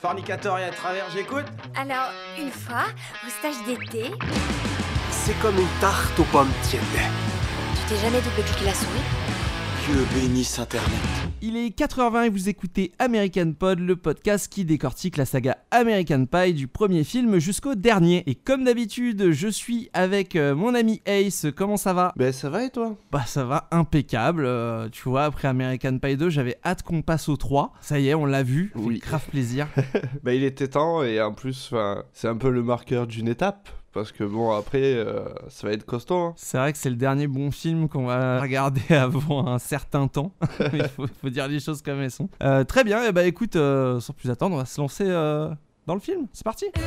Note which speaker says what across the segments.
Speaker 1: Fornicator et à travers, j'écoute.
Speaker 2: Alors, une fois, au stage d'été,
Speaker 3: C'est comme une tarte aux pommes tièdes.
Speaker 2: tu t'es jamais doublé toute la souris
Speaker 3: Dieu bénisse Internet.
Speaker 4: Il est 4h20 et vous écoutez American Pod, le podcast qui décortique la saga American Pie du premier film jusqu'au dernier. Et comme d'habitude, je suis avec euh, mon ami Ace. Comment ça va?
Speaker 5: Ben ça va et toi?
Speaker 4: Bah ça va impeccable. euh, tu vois, après American Pie 2, j'avais hâte qu'on passe au 3. Ça y est, on l'a vu. Ça
Speaker 5: Oui.
Speaker 4: grave plaisir.
Speaker 5: Ben il était temps et en plus c'est un peu le marqueur d'une étape parce que bon après euh, ça va être costaud. hein.
Speaker 4: C'est vrai que c'est le dernier bon film qu'on va regarder avant un certain temps. Il faut, faut dire les choses comme elles sont. Euh, très bien, et bah écoute, euh, sans plus attendre, on va se lancer euh, dans le film. C'est parti?
Speaker 6: Ooh,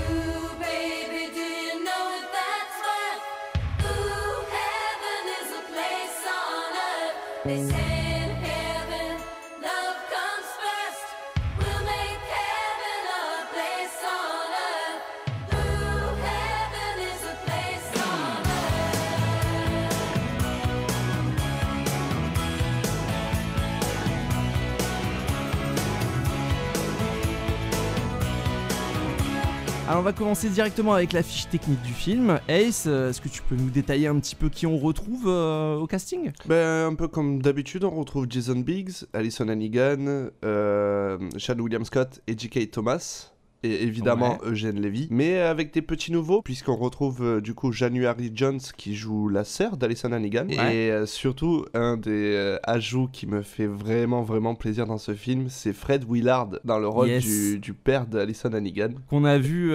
Speaker 4: Alors on va commencer directement avec la fiche technique du film. Ace, euh, est-ce que tu peux nous détailler un petit peu qui on retrouve euh, au casting?
Speaker 5: Ben un peu comme d'habitude on retrouve Jason Biggs, Alison Hannigan, euh, Sean William Scott et J.K. Thomas. Et évidemment Eugène Levy, mais avec des petits nouveaux, puisqu'on retrouve euh, du coup January Jones qui joue la sœur d'Alison Hannigan.
Speaker 4: Ouais.
Speaker 5: Et euh, surtout, un des euh, ajouts qui me fait vraiment vraiment plaisir dans ce film, c'est Fred Willard dans le rôle
Speaker 4: Yes.
Speaker 5: du, du père d'Alison Hannigan.
Speaker 4: Qu'on a vu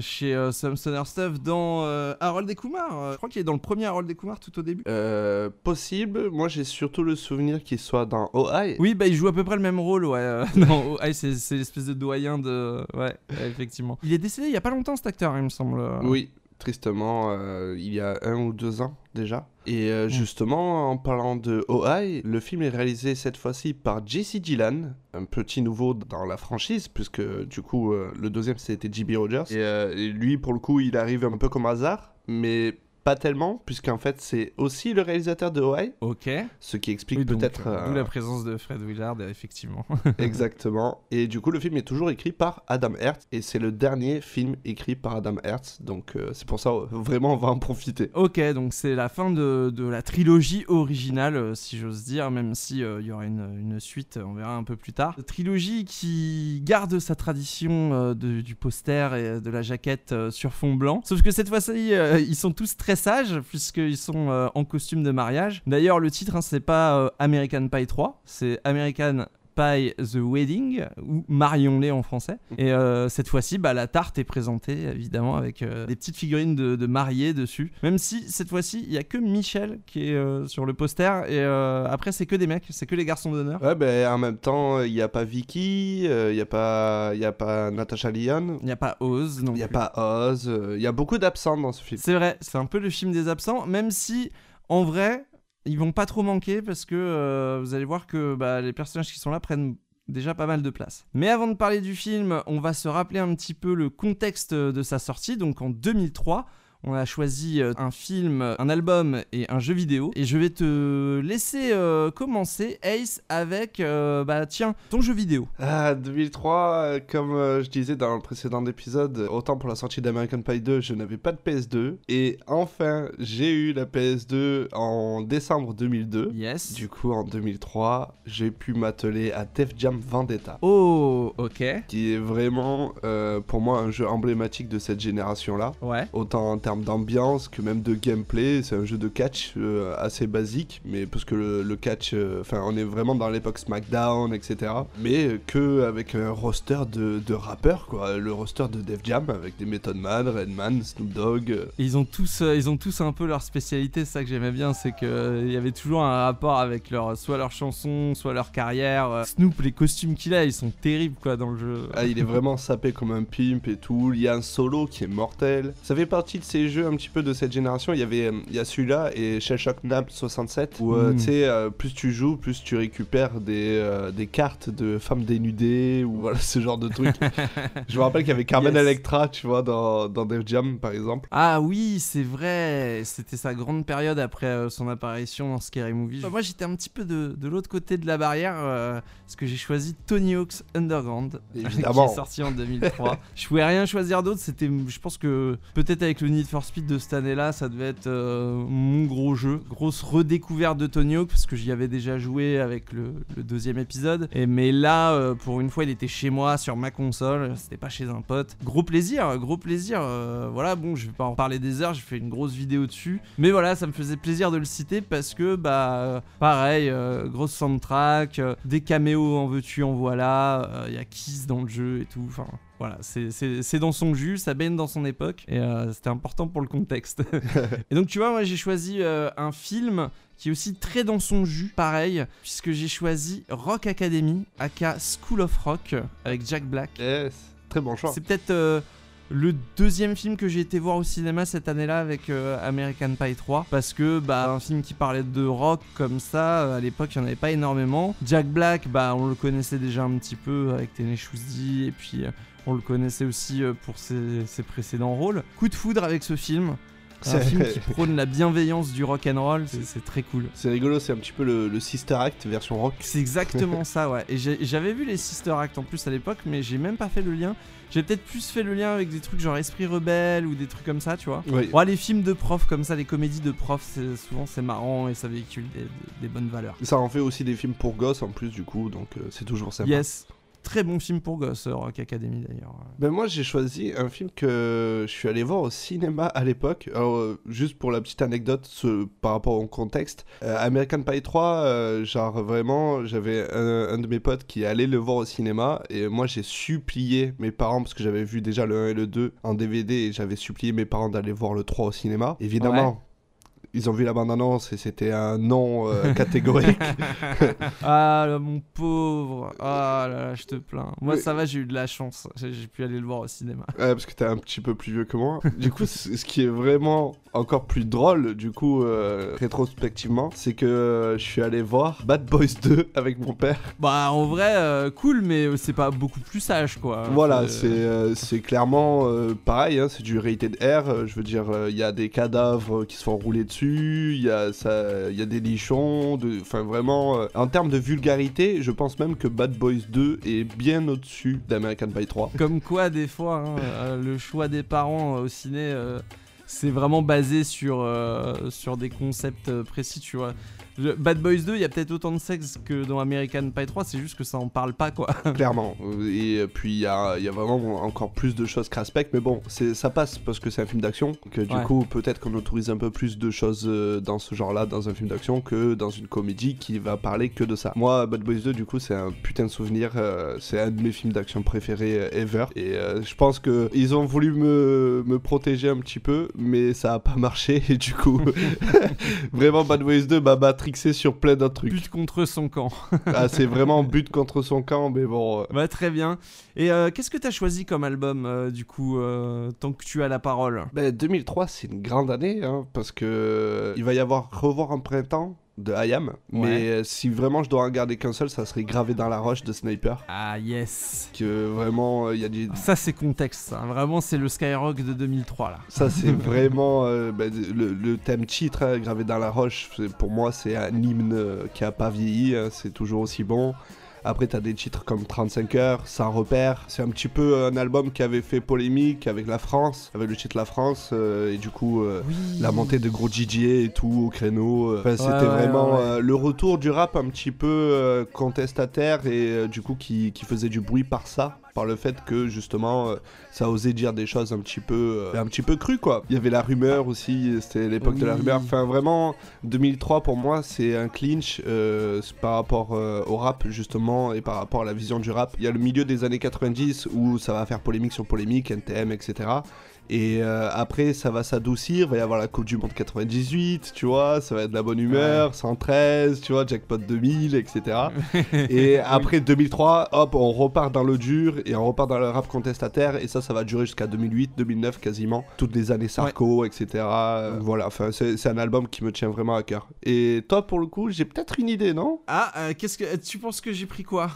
Speaker 4: chez Stoner Stuff dans Harold et Kumar. Je crois qu'il est dans le premier Harold et Kumar tout au début.
Speaker 5: Possible, moi j'ai surtout le souvenir qu'il soit dans OI.
Speaker 4: Oui, bah il joue à peu près le même rôle, ouais. non, ouais, c'est c'est l'espèce de doyen de. Ouais, effectivement. Il est décédé il y a pas longtemps cet acteur, il me semble.
Speaker 5: Oui, tristement, euh, il y a un ou deux ans déjà. Et euh,
Speaker 4: Mm.
Speaker 5: justement, en parlant de OI, le film est réalisé cette fois-ci par Jesse Gillan, un petit nouveau dans la franchise, puisque du coup, euh, le deuxième c'était J.B. Rogers. Et, euh, et lui, pour le coup, il arrive un peu comme hasard, mais pas tellement, puisqu'en fait, c'est aussi le réalisateur de OI,
Speaker 4: Ok.
Speaker 5: ce qui explique
Speaker 4: Oui,
Speaker 5: peut-être.
Speaker 4: euh,
Speaker 5: euh,
Speaker 4: D'où la présence de Fred Willard, euh, effectivement.
Speaker 5: Exactement. Et du coup, le film est toujours écrit par Adam Hertz. Et c'est le dernier film écrit par Adam Hertz. Donc, euh, c'est pour ça, euh, vraiment, on va en profiter.
Speaker 4: ok, donc c'est la fin de, de la trilogie originale, si j'ose dire, même si il y aura une, une suite, on verra un peu plus tard. Trilogie qui garde sa tradition de- du poster et de la jaquette sur fond blanc. Sauf que cette fois-ci, ils sont tous très sages, puisqu'ils sont euh, en costume de mariage. D'ailleurs, le titre, hein, c'est pas euh, American Pie 3, c'est American Pie The Wedding, ou Marion-les en français. Et euh, cette fois-ci, bah, la tarte est présentée, évidemment, avec euh, des petites figurines de, de mariés dessus. Même si, cette fois-ci, il y a que Michel qui est euh, sur le poster, et après, c'est que des mecs, c'est que les garçons d'honneur.
Speaker 5: Ouais, ben, en même temps, il n'y a pas Vicky, il n'y a pas, il y a pas Natasha Lyon,
Speaker 4: Il n'y a pas Oz, non
Speaker 5: il n'y a pas Oz. Il y a beaucoup d'absents dans ce film.
Speaker 4: C'est vrai, c'est un peu le film des absents, même si, en vrai, ils vont pas trop manquer parce que euh, vous allez voir que bah, les personnages qui sont là prennent déjà pas mal de place. Mais avant de parler du film, on va se rappeler un petit peu le contexte de sa sortie, donc en 2003. On a choisi euh, un film, un album et un jeu vidéo. Et je vais te laisser euh, commencer, Ace, avec, euh, bah tiens, ton jeu vidéo.
Speaker 5: Ah, 2003, euh, comme euh, je disais dans le précédent épisode, autant pour la sortie d'American Pie 2, je n'avais pas de PS2. Et enfin, j'ai eu la PS2 en décembre 2002.
Speaker 4: Yes.
Speaker 5: Du coup, en 2003, j'ai pu m'atteler à Def Jam Vendetta.
Speaker 4: Oh, ok.
Speaker 5: Qui est vraiment, euh, pour moi, un jeu emblématique de cette génération-là.
Speaker 4: Ouais.
Speaker 5: Autant en termes d'ambiance que même de gameplay. C'est un jeu de catch euh, assez basique, mais parce que le, le catch, euh, enfin, on est vraiment dans l'époque SmackDown, etc. Mais que avec un roster de, de rappeurs, quoi. Le roster de Def Jam avec des Method Man, Redman, Snoop Dogg. euh,
Speaker 4: Et ils ont tous, ils ont tous un peu leur spécialité. C'est ça que j'aimais bien, c'est que il y avait toujours un rapport avec leur, soit leur chanson, soit leur carrière. Snoop, les costumes qu'il a, ils sont terribles quoi dans le jeu.
Speaker 5: Ah, il est vraiment sapé comme un pimp et tout. Il y a un solo qui est mortel. Ça fait partie de ces les jeux un petit peu de cette génération, il y avait, euh, il y a celui-là et Shell Shock Nap 67 où euh,
Speaker 4: Mm.
Speaker 5: tu sais, euh, plus tu joues, plus tu récupères des, euh, des cartes de femmes dénudées ou voilà ce genre de trucs. Je me rappelle qu'il y avait Carmen
Speaker 4: Yes.
Speaker 5: Electra, tu vois, dans, dans Def Jam par exemple.
Speaker 4: Ah oui, c'est vrai. C'était sa grande période après euh, son apparition dans Scary Movie. Moi, j'étais un petit peu de, de l'autre côté de la barrière euh, parce que j'ai choisi Tony Hawk's Underground,
Speaker 5: Évidemment.
Speaker 4: qui est sorti en 2003. je pouvais rien choisir d'autre. C'était, je pense que peut-être avec le For Speed de cette année-là, ça devait être euh, mon gros jeu. Grosse redécouverte de Tony Hawk parce que j'y avais déjà joué avec le, deuxième épisode. Et mais là, euh, pour une fois, il était chez moi sur ma console. C'était pas chez un pote. Gros plaisir, gros plaisir. euh, voilà, bon, je vais pas en parler des heures. J'ai fait une grosse vidéo dessus. Mais voilà, ça me faisait plaisir de le citer parce que bah pareil, grosse soundtrack, des caméos en veux-tu en voilà. Il y a Kiss dans le jeu et tout. Enfin. Voilà, c'est- dans son jus, ça baigne dans son époque, et euh, c'était important pour le contexte. et donc tu vois, moi j'ai choisi euh, un film qui est aussi très dans son jus, pareil, puisque j'ai choisi Rock Academy, aka School of Rock, avec Jack Black.
Speaker 5: Yes, très bon choix.
Speaker 4: C'est peut-être euh, le deuxième film que j'ai été voir au cinéma cette année-là avec American Pie 3 parce que bah un film qui parlait de rock comme ça à l'époque il n'y en avait pas énormément. Jack Black bah on le connaissait déjà un petit peu avec Tenacious D et puis on le connaissait aussi euh, pour ses, ses précédents rôles. Coup de foudre avec ce film. C'est un film qui prône la bienveillance du rock and roll, c'est très cool.
Speaker 5: C'est rigolo, c'est un petit peu le, le Sister Act version rock.
Speaker 4: C'est exactement ça, ouais. Et j'avais vu les Sister Act en plus à l'époque, mais j'ai même pas fait le lien. J'ai peut-être plus fait le lien avec des trucs genre Esprit Rebelle ou des trucs comme ça, tu vois.
Speaker 5: Oui.
Speaker 4: Ouais, les films de profs comme ça, les comédies de profs, souvent c'est marrant et ça véhicule des, des- des bonnes valeurs.
Speaker 5: Ça en fait aussi des films pour gosses en plus du coup, donc euh, c'est toujours sympa.
Speaker 4: Yes, très bon film pour gosses, euh, Rock Academy d'ailleurs.
Speaker 5: Ben moi j'ai choisi un film que je suis allé voir au cinéma à l'époque. Alors euh, juste pour la petite anecdote ce- par rapport au contexte, euh, American Pie 3, euh, genre vraiment j'avais un, un de mes potes qui allait le voir au cinéma et moi j'ai supplié mes parents parce que j'avais vu déjà le 1 et le 2 en DVD et j'avais supplié mes parents d'aller voir le 3 au cinéma. Évidemment. Ils ont vu la bande-annonce et c'était un non euh, catégorique.
Speaker 4: ah là, mon pauvre, ah là là, je te plains. Moi ça va, j'ai eu de la chance, j'ai pu aller le voir au cinéma.
Speaker 5: Ouais, parce que t'es un petit peu plus vieux que moi. Du coup, ce qui est vraiment encore plus drôle, du coup, euh, rétrospectivement, c'est que euh, je suis allé voir Bad Boys 2 avec mon père.
Speaker 4: Bah en vrai, euh, cool, mais c'est pas beaucoup plus sage quoi.
Speaker 5: Voilà, c'est euh, c'est clairement euh, pareil, hein, c'est du rated R. je veux dire, euh, il y a des cadavres qui se font rouler dessus, il y, a y a des nichons, de- enfin vraiment, euh, en termes de vulgarité, je pense même que Bad Boys 2 est bien au-dessus d'American Pie 3.
Speaker 4: Comme quoi, des fois, hein, euh, le choix des parents euh, au ciné, c'est vraiment basé sur, sur des concepts précis, tu vois. Bad Boys 2, il y a peut-être autant de sexe que dans American Pie 3, c'est juste que ça en parle pas, quoi.
Speaker 5: Clairement. Et puis il y a, y a vraiment encore plus de choses qu'Aspect, mais bon, ça passe parce que c'est un film d'action. Que du
Speaker 4: Ouais.
Speaker 5: coup, peut-être qu'on autorise un peu plus de choses euh, dans ce genre-là, dans un film d'action, que dans une comédie qui va parler que de ça. Moi, Bad Boys 2, du coup, c'est un putain de souvenir. euh, c'est un de mes films d'action préférés euh, ever. Et euh, je pense que ils ont voulu me, me protéger un petit peu, mais ça a pas marché. Et du coup, vraiment, Bad Boys 2 m'a matrixé sur plein d'autres trucs.
Speaker 4: But contre son camp.
Speaker 5: Ah, c'est vraiment but contre son camp, mais bon. euh,
Speaker 4: bah, très bien. Et euh, qu'est-ce que t'as choisi comme album, euh, du coup, euh, tant que tu as la parole?
Speaker 5: Ben, 2003, c'est une grande année, hein, parce que il va y avoir Revoir en printemps de Hayam, mais euh, si vraiment je dois en garder qu'un seul, ça serait Gravé dans la roche de Sniper.
Speaker 4: Ah, yes.
Speaker 5: Que vraiment, euh, il y a des...
Speaker 4: Ça, c'est contexte, ça. Vraiment, c'est le Skyrock de 2003, là.
Speaker 5: Ça, c'est vraiment euh, ben, le, le thème titre, hein, Gravé dans la roche, pour moi, c'est un hymne euh, qui a pas vieilli, hein, c'est toujours aussi bon. Après, t'as des titres comme 35 heures, Sans repère. C'est un petit peu un album qui avait fait polémique avec la France, avec le titre La France, euh, et du coup, euh,
Speaker 4: Oui.
Speaker 5: la montée de gros DJ et tout au créneau. euh, Enfin, c'était
Speaker 4: ouais,
Speaker 5: vraiment
Speaker 4: ouais.
Speaker 5: euh, le retour du rap un petit peu euh, contestataire et euh, du coup qui, qui faisait du bruit par ça, par le fait que justement euh, ça osait dire des choses un petit peu euh, un petit peu crues quoi. Il y avait la rumeur aussi, c'était l'époque de la rumeur. Enfin vraiment 2003 pour moi c'est un clinch euh, par rapport euh, au rap justement et par rapport à la vision du rap. Il y a le milieu des années 90 où ça va faire polémique sur polémique, NTM, etc. Et euh, après, ça va s'adoucir. Il va y avoir la Coupe du Monde 98, tu vois. Ça va être de la bonne humeur. 113, tu vois. Jackpot 2000, etc. et après 2003, hop, on repart dans le dur. et on repart dans le rap contestataire et ça, ça va durer jusqu'à 2008, 2009 quasiment, toutes les années Sarko, etc. Euh, Voilà, enfin c'est un album qui me tient vraiment à cœur. Et toi, pour le coup, j'ai peut-être une idée, non?
Speaker 4: Ah, euh, qu'est-ce que tu penses que j'ai pris quoi?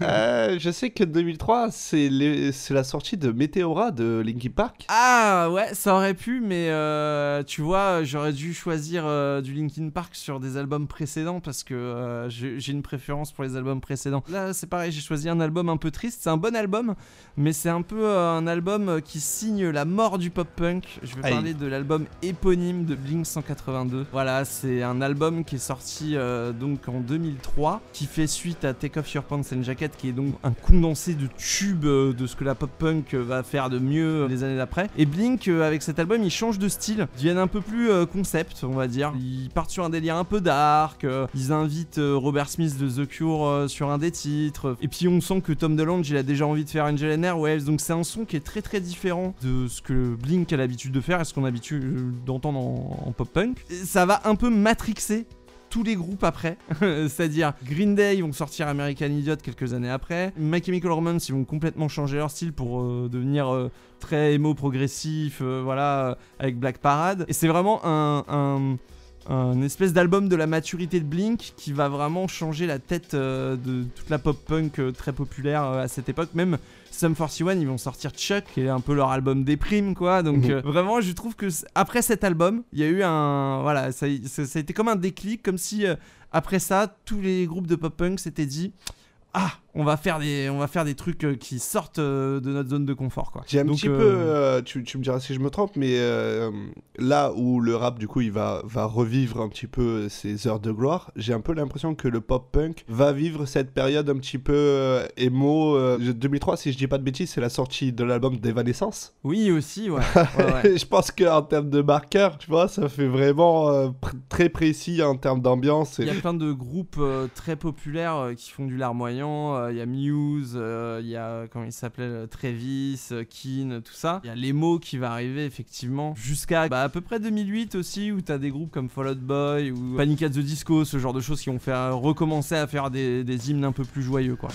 Speaker 5: Je sais que 2003, c'est les- c'est la sortie de Meteora de Linkin Park.
Speaker 4: Ah ouais, ça aurait pu, mais euh, tu vois, j'aurais dû choisir euh, du Linkin Park sur des albums précédents parce que euh, j'ai une préférence pour les albums précédents. Là, c'est pareil, j'ai choisi un album un peu triste. C'est un bon album, mais c'est un peu un album qui signe la mort du pop punk. Je vais parler de l'album éponyme de Blink 182. Voilà, c'est un album qui est sorti donc en 2003, qui fait suite à Take Off Your Pants and Jacket, qui est donc un condensé de tubes de ce que la pop punk va faire de mieux les années d'après. Et Blink, euh, avec cet album, ils changent de style, ils deviennent un peu plus euh, concept, on va dire. Ils partent sur un délire un peu dark, euh, ils invitent Robert Smith de The Cure sur un des titres. Et puis on sent que Tom DeLonge, il a déjà envie de faire Angel and Airwaves, donc c'est un son qui est très très différent de ce que Blink a l'habitude de faire et ce qu'on a l'habitude d'entendre en, en pop punk. Et ça va un peu matrixer tous les groupes après, c'est-à-dire Green Day vont sortir American Idiot quelques années après, My Chemical Romance ils vont complètement changer leur style pour euh, devenir euh, très émo progressif, euh, voilà, avec Black Parade. Et c'est vraiment un, espèce d'album de la maturité de Blink qui va vraiment changer la tête de toute la pop punk très populaire à cette époque. Même Sum 41 ils vont sortir Chuck qui est un peu leur album déprime quoi. Donc
Speaker 5: Mhm.
Speaker 4: euh, vraiment je trouve que après cet album il y a eu un voilà ça, ça, ça a été comme un déclic comme si euh, après ça tous les groupes de pop punk s'étaient dit ah on va faire des on va faire des trucs euh, qui sortent euh, de notre zone de confort quoi.
Speaker 5: J'ai un
Speaker 4: Donc,
Speaker 5: petit
Speaker 4: euh,
Speaker 5: peu, euh, tu, tu me diras si je me trompe, mais euh, là où le rap du coup il va, va revivre un petit peu ses heures de gloire, j'ai un peu l'impression que le pop punk va vivre cette période un petit peu émo. euh, 2003, si je dis pas de bêtises, c'est la sortie de l'album d'Evanescence.
Speaker 4: Oui aussi ouais. ouais, ouais.
Speaker 5: je pense qu'en termes de marqueur, tu vois, ça fait vraiment pr- très précis en termes d'ambiance. et-
Speaker 4: Il y a plein de groupes très populaires qui font du larmoyant. Euh, Il y a Muse, euh, il y a, comment il s'appelait, euh, Travis, Keane, tout ça. Il y a l'emo qui va arriver effectivement jusqu'à bah, à peu près 2008 aussi, où t'as des groupes comme Fall Out Boy ou Panic at the Disco, ce genre de choses qui ont fait recommencer à faire des, des hymnes un peu plus joyeux, quoi.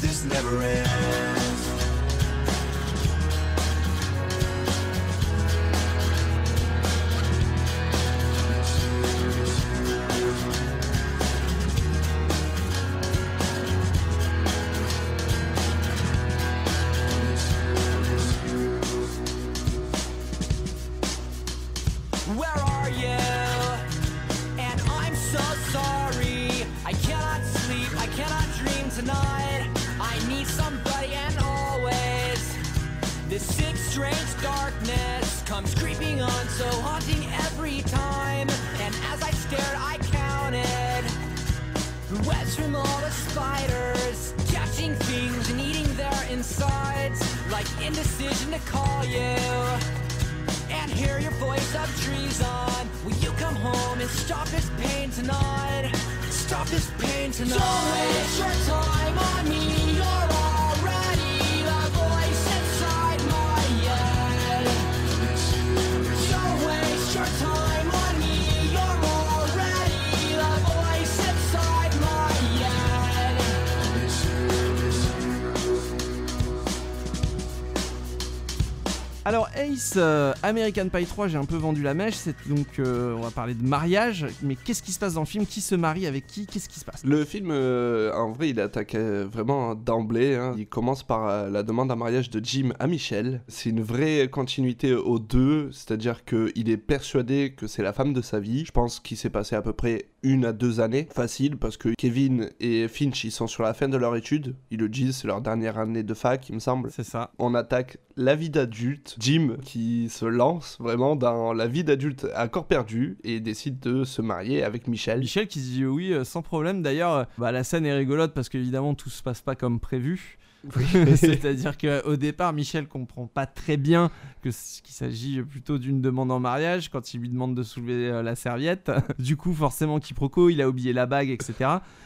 Speaker 7: This never ends.
Speaker 8: Where strange darkness comes creeping on, so haunting every time. And as I stared, I counted webs from all the spiders, catching things and eating their insides, like indecision to call you and hear your voice of treason. Will you come home and stop this pain tonight? Stop this pain tonight. Don't waste your time on me. You're
Speaker 4: Alors Ace, euh, American Pie 3, j'ai un peu vendu la mèche. C'est donc, euh, on va parler de mariage. Mais qu'est-ce qui se passe dans le film? Qui se marie avec qui? Qu'est-ce qui se passe?
Speaker 5: Le film, euh, en vrai, il attaque vraiment d'emblée. hein. Il commence par la demande en mariage de Jim à Michelle. C'est une vraie continuité aux deux, c'est-à-dire qu'il est persuadé que c'est la femme de sa vie. Je pense qu'il s'est passé à peu près une à deux années, facile, parce que Kevin et Finch, ils sont sur la fin de leur étude. Ils le disent, c'est leur dernière année de fac, il me semble.
Speaker 4: C'est ça.
Speaker 5: On attaque la vie d'adulte. Jim qui se lance vraiment dans la vie d'adulte à corps perdu et décide de se marier avec Michel.
Speaker 4: Michel qui dit oui euh, sans problème. D'ailleurs, euh, bah, la scène est rigolote parce qu'évidemment tout se passe pas comme prévu. C'est-à-dire qu'au départ, Michel comprend pas très bien que qu'il s'agit plutôt d'une demande en mariage quand il lui demande de soulever euh, la serviette. Du coup, forcément, quiproquo, il a oublié la bague, etc.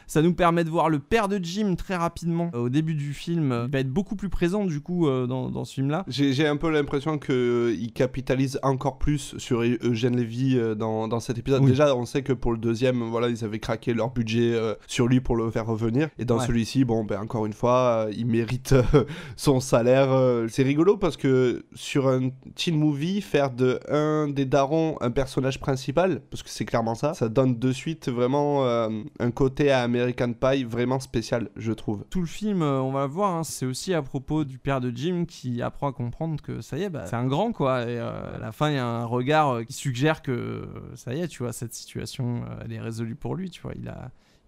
Speaker 4: Ça nous permet de voir le père de Jim très rapidement euh, au début du film. euh, Il va être beaucoup plus présent du coup euh, dans, dans ce film-là.
Speaker 5: J'ai j'ai un peu l'impression qu'il capitalise encore plus sur Eu- Eugène Lévy euh, dans, dans cet épisode.
Speaker 4: Oui.
Speaker 5: Déjà, on sait que pour le deuxième, voilà, ils avaient craqué leur budget euh, sur lui pour le faire revenir. Et dans
Speaker 4: Ouais.
Speaker 5: celui-ci, bon, ben encore une fois, euh, il mérite euh, son salaire. euh. C'est rigolo parce que sur un teen movie, faire de un des darons un personnage principal, parce que c'est clairement ça, ça donne de suite vraiment euh, un côté à American Pie vraiment spécial, je trouve.
Speaker 4: Tout le film, euh, on va le voir, hein, c'est aussi à propos du père de Jim qui apprend à comprendre que ça y est, bah, c'est un grand quoi. Et euh, à la fin, il y a un regard qui suggère que ça y est, tu vois, cette situation, elle est résolue pour lui, tu vois.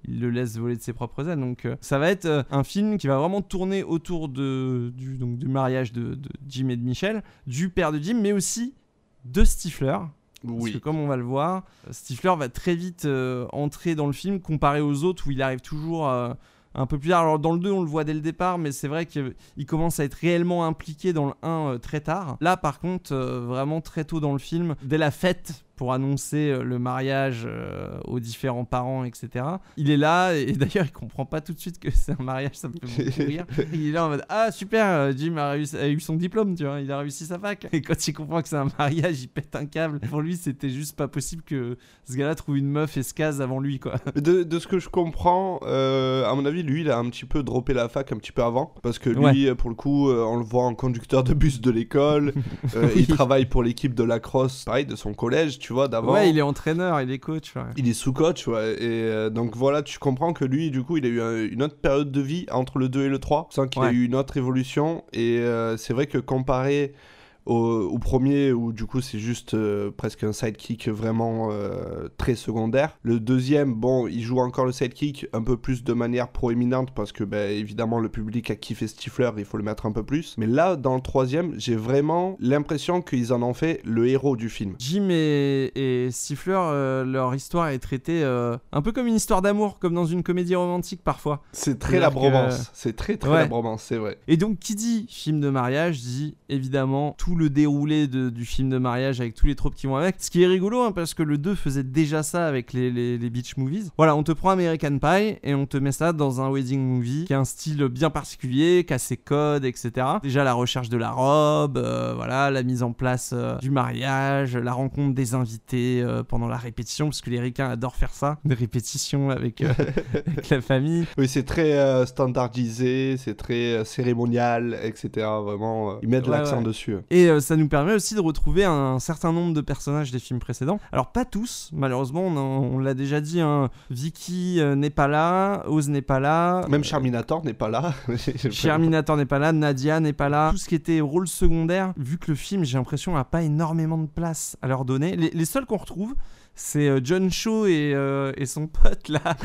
Speaker 4: Il le laisse voler de ses propres ailes. Donc, ça va être un film qui va vraiment tourner autour de, du, donc, du mariage de, de Jim et de Michel, du père de Jim, mais aussi de Stifler. Parce que comme on va le voir, Stifler va très vite euh, entrer dans le film comparé aux autres où il arrive toujours euh, un peu plus tard. Alors dans le 2 on le voit dès le départ mais c'est vrai qu'il commence à être réellement impliqué dans le 1 euh, très tard. Là par contre vraiment très tôt dans le film, dès la fête pour annoncer euh, le mariage euh, aux différents parents, etc. Il est là et d'ailleurs il comprend pas tout de suite que c'est un mariage, ça me fait beaucoup rire. Il est là en mode Ah super, euh, Jim a, réussi- a eu son diplôme, tu vois, il a réussi sa fac. Et quand il comprend que c'est un mariage, il pète un câble. Pour lui, c'était juste pas possible que ce gars-là trouve une meuf et se case avant lui, quoi.
Speaker 5: De, de ce que je comprends, euh, à mon avis, lui, il a un petit peu droppé la fac un petit peu avant. Parce que lui,
Speaker 4: Ouais.
Speaker 5: pour le coup, on le voit en conducteur de bus de l'école. euh, Il travaille pour l'équipe de lacrosse, pareil, de son collège, tu vois, d'avant.
Speaker 4: Ouais, il est entraîneur, il est coach. ouais.
Speaker 5: Il est sous-coach, ouais. Et euh, donc voilà, tu comprends que lui, du coup, il a eu un- une autre période de vie entre le 2 et le 3, sans qu'il a
Speaker 4: Ouais.
Speaker 5: eu une autre évolution. Et euh, c'est vrai que comparé au, au premier, où du coup, c'est juste euh, presque un sidekick vraiment euh, très secondaire. Le deuxième, bon, il joue encore le sidekick un peu plus de manière proéminente, parce que, ben, évidemment, le public a kiffé Stifler, il faut le mettre un peu plus. Mais là, dans le troisième, j'ai vraiment l'impression qu'ils en ont fait le héros du film.
Speaker 4: Jim et, et Stifler, euh, leur histoire est traitée un peu comme une histoire d'amour, comme dans une comédie romantique parfois.
Speaker 5: C'est très la
Speaker 4: que-
Speaker 5: bromance. C'est très, très
Speaker 4: Ouais.
Speaker 5: la bromance, c'est vrai.
Speaker 4: Et donc, qui dit film de mariage dit évidemment tout le déroulé de- du film de mariage avec tous les tropes qui vont avec. Ce qui est rigolo, hein, parce que le 2 faisait déjà ça avec les, les, les beach movies. Voilà, on te prend American Pie et on te met ça dans un wedding movie qui a un style bien particulier, qui a ses codes, etc. Déjà, la recherche de la robe, euh, voilà, la mise en place euh, du mariage, la rencontre des invités euh, pendant la répétition, parce que les ricains adorent faire ça, des répétitions avec, avec la famille.
Speaker 5: Oui, c'est très standardisé, c'est très cérémonial, etc. Vraiment, ils mettent
Speaker 4: Ouais,
Speaker 5: l'accent
Speaker 4: ouais.
Speaker 5: dessus.
Speaker 4: Et euh, ça nous permet aussi de retrouver un certain nombre de personnages des films précédents. Alors pas tous, malheureusement, on, l'a déjà dit, hein, Vicky euh, n'est pas là, Oz n'est pas là,
Speaker 5: Même
Speaker 4: euh,
Speaker 5: Charminator n'est pas là.
Speaker 4: Charminator n'est pas là, Nadia n'est pas là. Tout ce qui était rôle secondaire, vu que le film, j'ai l'impression, a pas énormément de place à leur donner. Les, les seuls qu'on retrouve, c'est euh, John Cho et, euh, et son pote là.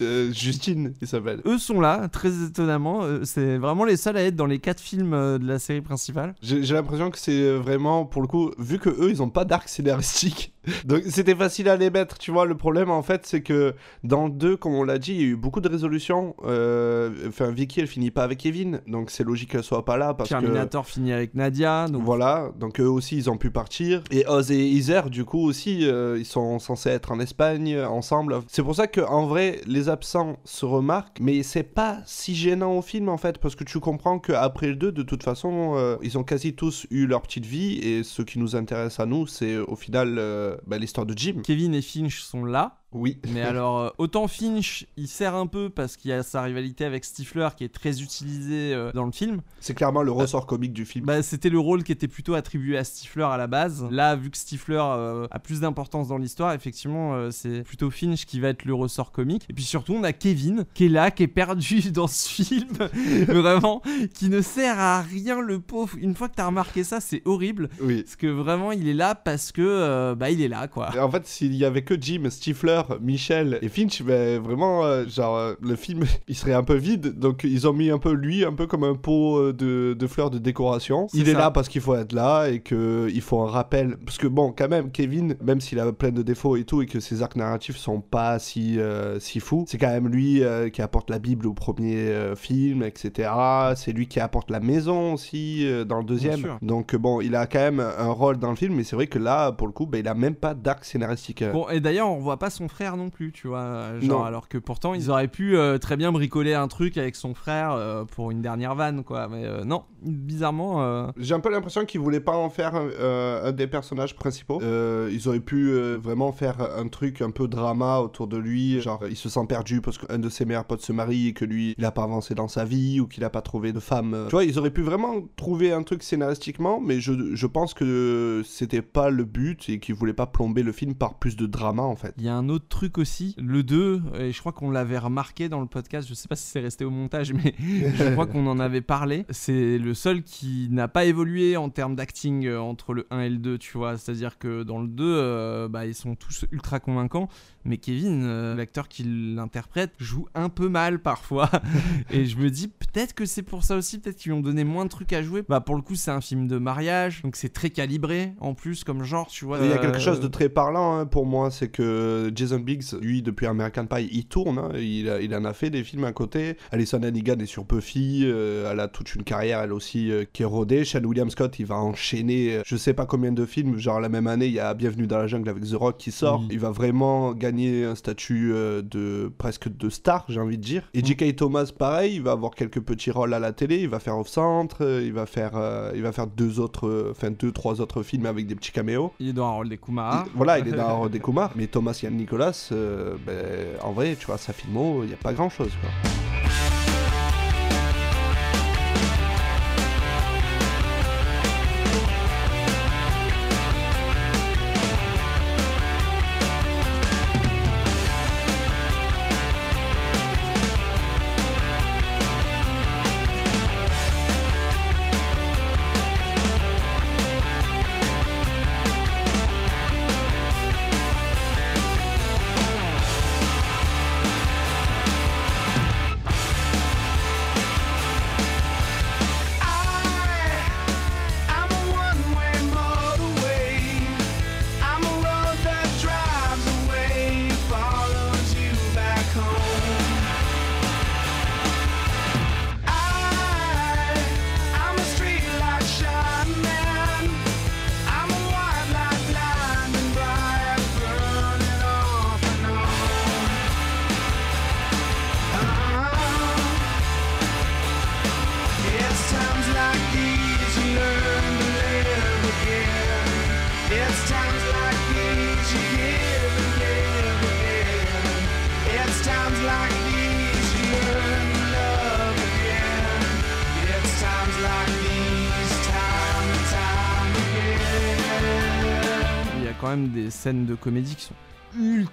Speaker 5: Euh, Justine, il s'appelle.
Speaker 4: Eux sont là, très étonnamment. Euh, C'est vraiment les seuls à être dans les quatre films de la série principale.
Speaker 5: J'ai l'impression que c'est vraiment, pour le coup, vu que eux, ils ont pas d'arc scénaristique. Donc c'était facile à les mettre, tu vois. Le problème, en fait, c'est que dans le 2, comme on l'a dit, il y a eu beaucoup de résolutions. Euh, Enfin, Vicky, elle finit pas avec Kevin, donc c'est logique qu'elle soit pas là parce que.
Speaker 4: Terminator finit avec Nadia. Donc
Speaker 5: Voilà, donc eux aussi ils ont pu partir. Et Oz et Iser, du coup aussi, euh, ils sont censés être en Espagne euh, ensemble. C'est pour ça que en vrai, les absents se remarquent, mais c'est pas si gênant au film en fait, parce que tu comprends qu'après le 2, de toute façon, euh, ils ont quasi tous eu leur petite vie, et ce qui nous intéresse à nous, c'est au final euh, bah, l'histoire de Jim.
Speaker 4: Kevin et Finch sont là.
Speaker 5: Oui.
Speaker 4: Mais alors, euh, autant Finch, il sert un peu parce qu'il y a sa rivalité avec Stifler qui est très utilisée euh, dans le film.
Speaker 5: C'est clairement le ressort comique du film.
Speaker 4: Bah, c'était le rôle qui était plutôt attribué à Stifler à la base. Là, vu que Stifler euh, a plus d'importance dans l'histoire, effectivement, euh, c'est plutôt Finch qui va être le ressort comique. Et puis surtout, on a Kevin qui est là, qui est perdu dans ce film, vraiment, qui ne sert à rien, le pauvre. Une fois que t'as remarqué ça, c'est horrible.
Speaker 5: Oui.
Speaker 4: Parce que vraiment, il est là parce que, euh, bah, il est là, quoi.
Speaker 5: Et En fait, s'il y avait que Jim, Stifler Michel et Finch, vraiment, euh, genre, euh, le film, il serait un peu vide. Donc, ils ont mis un peu lui, un peu comme un pot euh, de, de fleurs de décoration. Il est là parce qu'il faut être là et qu'il faut un rappel. Parce que, bon, quand même, Kevin, même s'il a plein de défauts et tout, et que ses arcs narratifs sont pas si, euh, si fous, c'est quand même lui euh, qui apporte la Bible au premier euh, film, etc. C'est lui qui apporte la maison aussi dans le deuxième. Donc, bon, il a quand même un rôle dans le film, mais c'est vrai que là, pour le coup, ben, il a même pas d'arc scénaristique.
Speaker 4: Bon, et d'ailleurs, on voit pas son frère non plus, tu vois. Genre,
Speaker 5: Non.
Speaker 4: alors que pourtant, ils auraient pu euh, très bien bricoler un truc avec son frère euh, pour une dernière vanne, quoi. Mais euh, non, bizarrement. euh,
Speaker 5: J'ai un peu l'impression qu'ils voulaient pas en faire euh, un des personnages principaux. Euh, ils auraient pu euh, vraiment faire un truc un peu drama autour de lui, genre il se sent perdu parce qu'un de ses meilleurs potes se marie et que lui il a pas avancé dans sa vie ou qu'il a pas trouvé de femme. Tu vois, ils auraient pu vraiment trouver un truc scénaristiquement, mais je, je pense que c'était pas le but et qu'ils voulaient pas plomber le film par plus de drama en fait.
Speaker 4: Il y a un autre truc aussi, le 2, et je crois qu'on l'avait remarqué dans le podcast, je sais pas si c'est resté au montage, mais je crois qu'on en avait parlé. C'est le seul qui n'a pas évolué en termes d'acting euh, entre le 1 et le 2, tu vois. C'est-à-dire que dans le 2, euh, bah, ils sont tous ultra convaincants, mais Kevin, euh, l'acteur qui l'interprète, joue un peu mal parfois. et je me dis, peut-être que c'est pour ça aussi, peut-être qu'ils lui ont donné moins de trucs à jouer. Bah, pour le coup, c'est un film de mariage, donc c'est très calibré en plus comme genre, tu vois.
Speaker 5: Il y a quelque chose de très parlant hein, pour moi, c'est que Jason Biggs, lui, depuis American Pie, il tourne, hein, il, a- il en a fait des films à côté. Alison Hannigan est sur Buffy, euh, elle a toute une carrière, elle aussi, euh, qui est rodée. Sean William Scott, il va enchaîner, euh, je sais pas combien de films, genre la même année, il y a Bienvenue dans la jungle avec The Rock qui sort.
Speaker 4: Oui.
Speaker 5: Il va vraiment gagner un statut euh, de presque de star, j'ai envie de dire. Et
Speaker 4: Mm.
Speaker 5: J.K. Thomas, pareil, il va avoir quelques petits rôles à la télé, il va faire Off Centre, euh, il va faire, il va faire deux autres, enfin deux, trois autres films avec des petits caméos.
Speaker 4: Il est dans un rôle des Kumara.
Speaker 5: Il- Voilà, il est dans des Kumar, mais Thomas Yann Euh, ben, en vrai, tu vois, sa filmo, il n'y a pas grand chose. Quoi.
Speaker 4: De comédie qui sont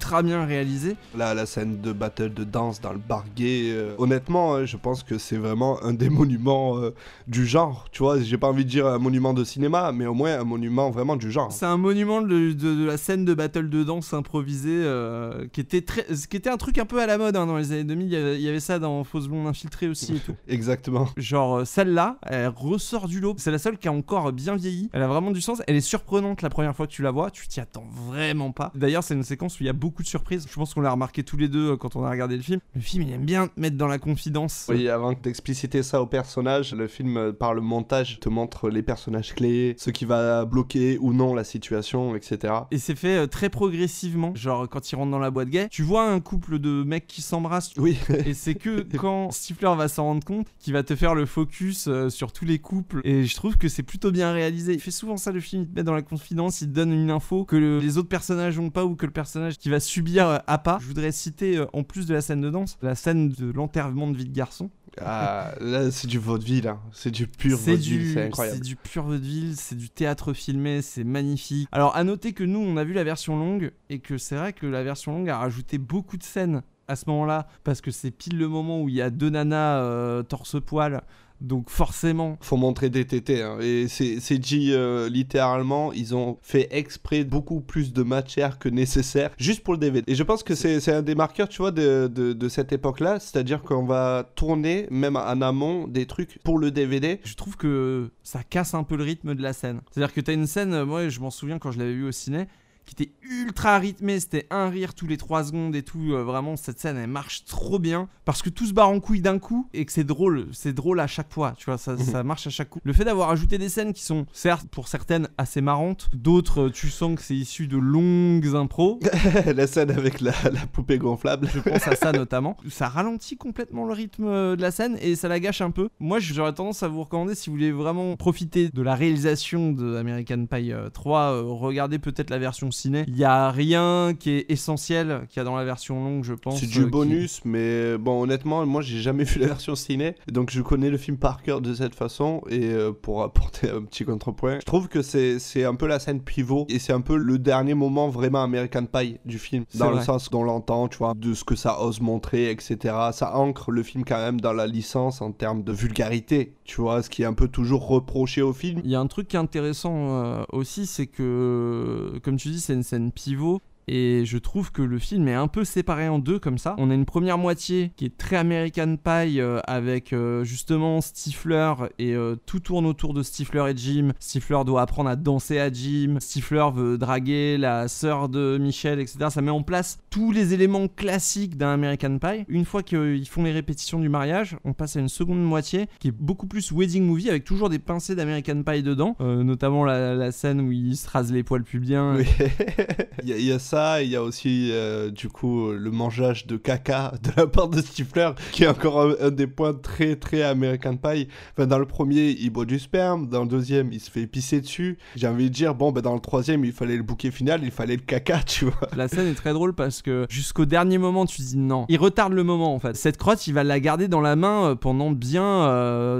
Speaker 4: ultra bien réalisées.
Speaker 5: Là, la scène de battle de danse dans le bar gay, euh, honnêtement, euh, je pense que c'est vraiment un des monuments euh, du genre. Tu vois, j'ai pas envie de dire un monument de cinéma, mais au moins un monument vraiment du genre.
Speaker 4: C'est un monument de, de- de la scène de battle de danse improvisée euh, qui, était très, qui était un truc un peu à la mode hein, dans les années 2000. Il y avait, il y avait ça dans Fausse Blonde Infiltrée aussi et tout.
Speaker 5: Exactement.
Speaker 4: Genre celle-là, elle ressort du lot. C'est la seule qui a encore bien vieilli. Elle a vraiment du sens. Elle est surprenante la première fois que tu la vois. Tu t'y attends vraiment pas. D'ailleurs, c'est une séquence où il y a beaucoup de surprises. Je pense qu'on l'a remarqué tous les deux euh, quand on a regardé le film. Le film, il aime bien te mettre dans la confidence.
Speaker 5: Oui, avant d'expliciter ça au personnage, le film, euh, par le montage, te montre les personnages clés, ce qui va bloquer ou non la situation, etc.
Speaker 4: Et c'est fait euh, très progressivement. Genre, quand ils rentrent dans la boîte gay, tu vois un couple de mecs qui s'embrassent.
Speaker 5: Oui,
Speaker 4: Et c'est que quand Stifler va s'en rendre compte qu'il va te faire le focus sur tous les couples. Et je trouve que c'est plutôt bien réalisé. Il fait souvent ça le film, il te met dans la confidence, il te donne une info que le- les autres personnages n'ont pas ou que le personnage qui va subir euh, a pas. Je voudrais citer, euh, en plus de la scène de danse, la scène de l'enterrement de vie de garçon.
Speaker 5: Ah, là, c'est du vaudeville, hein. c'est du pur vaudeville, c'est incroyable.
Speaker 4: c'est du pur vaudeville, c'est du théâtre filmé, c'est magnifique. Alors à noter que nous on a vu la version longue et que c'est vrai que la version longue a rajouté beaucoup de scènes à ce moment-là parce que c'est pile le moment où il y a deux nanas euh, torse-poil Donc forcément,
Speaker 5: Faut montrer des tétés. hein. Et c'est dit euh, littéralement, ils ont fait exprès beaucoup plus de matière que nécessaire juste pour le DVD. Et je pense que c'est un des marqueurs, tu vois, de, de, de cette époque-là. C'est-à-dire qu'on va tourner, même en amont, des trucs pour le DVD.
Speaker 4: je trouve que ça casse un peu le rythme de la scène. C'est-à-dire que t'as une scène, euh, moi je m'en souviens quand je l'avais vu au ciné, qui était ultra rythmée, c'était un rire tous les 3 secondes et tout. euh, vraiment, cette scène elle marche trop bien parce que tout se barre en couille d'un coup et que c'est drôle. C'est drôle à chaque fois, tu vois, ça, ça marche à chaque coup. Le fait d'avoir ajouté des scènes qui sont, certes, pour certaines assez marrantes, d'autres, euh, tu sens que c'est issu de longues impros.
Speaker 5: la scène avec la, la poupée gonflable.
Speaker 4: Je pense à ça notamment. Ça ralentit complètement le rythme euh, de la scène et ça la gâche un peu. Moi, j'aurais tendance à vous recommander, si vous voulez vraiment profiter de la réalisation de American Pie euh, 3, euh, regardez peut-être la version ciné. Il y a rien qui est essentiel qu'il y a dans la version longue, je pense.
Speaker 5: C'est
Speaker 4: euh,
Speaker 5: du
Speaker 4: qui-
Speaker 5: bonus, mais bon, honnêtement, moi j'ai jamais vu la version ciné, donc je connais le film par cœur de cette façon. Et euh, pour apporter un petit contrepoint, je trouve que c'est un peu la scène pivot et c'est un peu le dernier moment vraiment American Pie du film, dans le sens dont l'entend, tu vois, de ce que ça ose montrer, etc. Ça ancre le film quand même dans la licence en termes de vulgarité, tu vois, ce qui est un peu toujours reproché au film.
Speaker 4: Il y a un truc qui est intéressant euh, aussi, c'est que, comme tu dis, scène pivot. Et je trouve que le film est un peu séparé en deux comme ça. On a une première moitié qui est très American Pie euh, avec euh, justement Stifler et euh, tout tourne autour de Stifler et Jim. Stifler doit apprendre à danser à Jim. Stifler veut draguer la sœur de Michel, etc. Ça met en place tous les éléments classiques d'un American Pie. Une fois qu'ils font les répétitions du mariage, on passe à une seconde moitié qui est beaucoup plus wedding movie avec toujours des pincées d'American Pie dedans, notamment la, scène où il se rase les poils pubiens.
Speaker 5: Oui. il y a ça, il y a aussi euh, du coup le mangeage de caca de la part de Stifler, qui est encore un, un des points très très American Pie. Enfin, dans le premier, il boit du sperme, dans le deuxième, il se fait pisser dessus. J'ai envie de dire, bon, ben, dans le troisième, il fallait le bouquet final, il fallait le caca, tu vois.
Speaker 4: La scène est très drôle parce que jusqu'au dernier moment, tu dis non. Il retarde le moment en fait. Cette crotte, il va la garder dans la main euh, pendant bien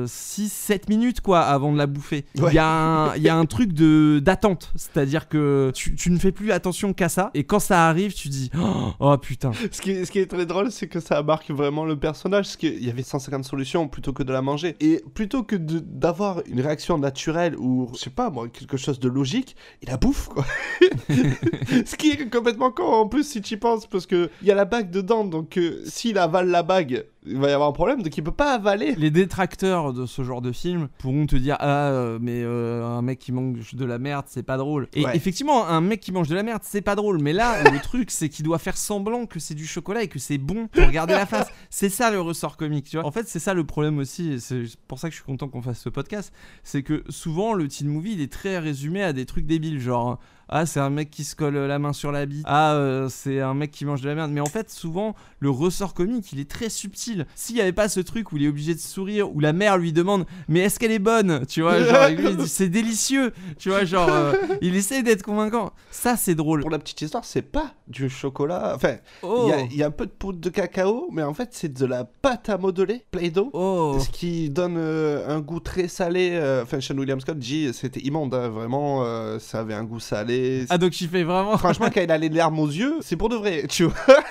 Speaker 4: 6-7 minutes quoi avant de la bouffer. Il
Speaker 5: Ouais.
Speaker 4: y, a un- il y a un truc de d'attente. C'est-à-dire que tu, tu ne fais plus attention qu'à ça. Et quand ça arrive, tu dis oh, oh, putain.
Speaker 5: Ce qui, est- très drôle, c'est que ça marque vraiment le personnage. Parce qu'il y avait 150 solutions plutôt que de la manger. Et plutôt que d'avoir une réaction naturelle ou, je sais pas moi, quelque chose de logique, il la bouffe quoi. ce qui est complètement con en plus si tu y penses. Parce qu'il y a la bague dedans. Donc euh, s'il avale la bague, il va y avoir un problème. Donc il peut pas avaler.
Speaker 4: Les détracteurs de ce genre de film pourront te dire ah euh, mais euh, un mec qui mange de la merde c'est pas drôle. Et
Speaker 5: Ouais.
Speaker 4: effectivement un mec qui mange de la merde c'est pas drôle. Mais là le truc c'est qu'il doit faire semblant que c'est du chocolat et que c'est bon pour regarder la face. C'est ça le ressort comique tu vois. En fait c'est ça le problème aussi. et C'est pour ça que je suis content qu'on fasse ce podcast. C'est que souvent le teen movie il est très résumé à des trucs débiles genre ah c'est un mec qui se colle la main sur la bite ah euh, c'est un mec qui mange de la merde mais en fait souvent le ressort comique il est très subtil s'il y avait pas ce truc où il est obligé de sourire où la mère lui demande mais est-ce qu'elle est bonne? Tu vois genre et lui, il dit c'est délicieux tu vois genre euh, il essaie d'être convaincant ça c'est drôle
Speaker 5: Pour la petite histoire, c'est pas du chocolat. Enfin, il
Speaker 4: oh
Speaker 5: y y, a un peu de poudre de cacao, mais en fait, c'est de la pâte à modeler, Play-Doh.
Speaker 4: oh
Speaker 5: Ce qui donne euh, un goût très salé. euh, Enfin, Sean William Scott dit c'était immonde, hein, vraiment, euh, ça avait un goût salé.
Speaker 4: Ah donc il fait vraiment
Speaker 5: Franchement, quand il a les larmes aux yeux, c'est pour de vrai, tu vois.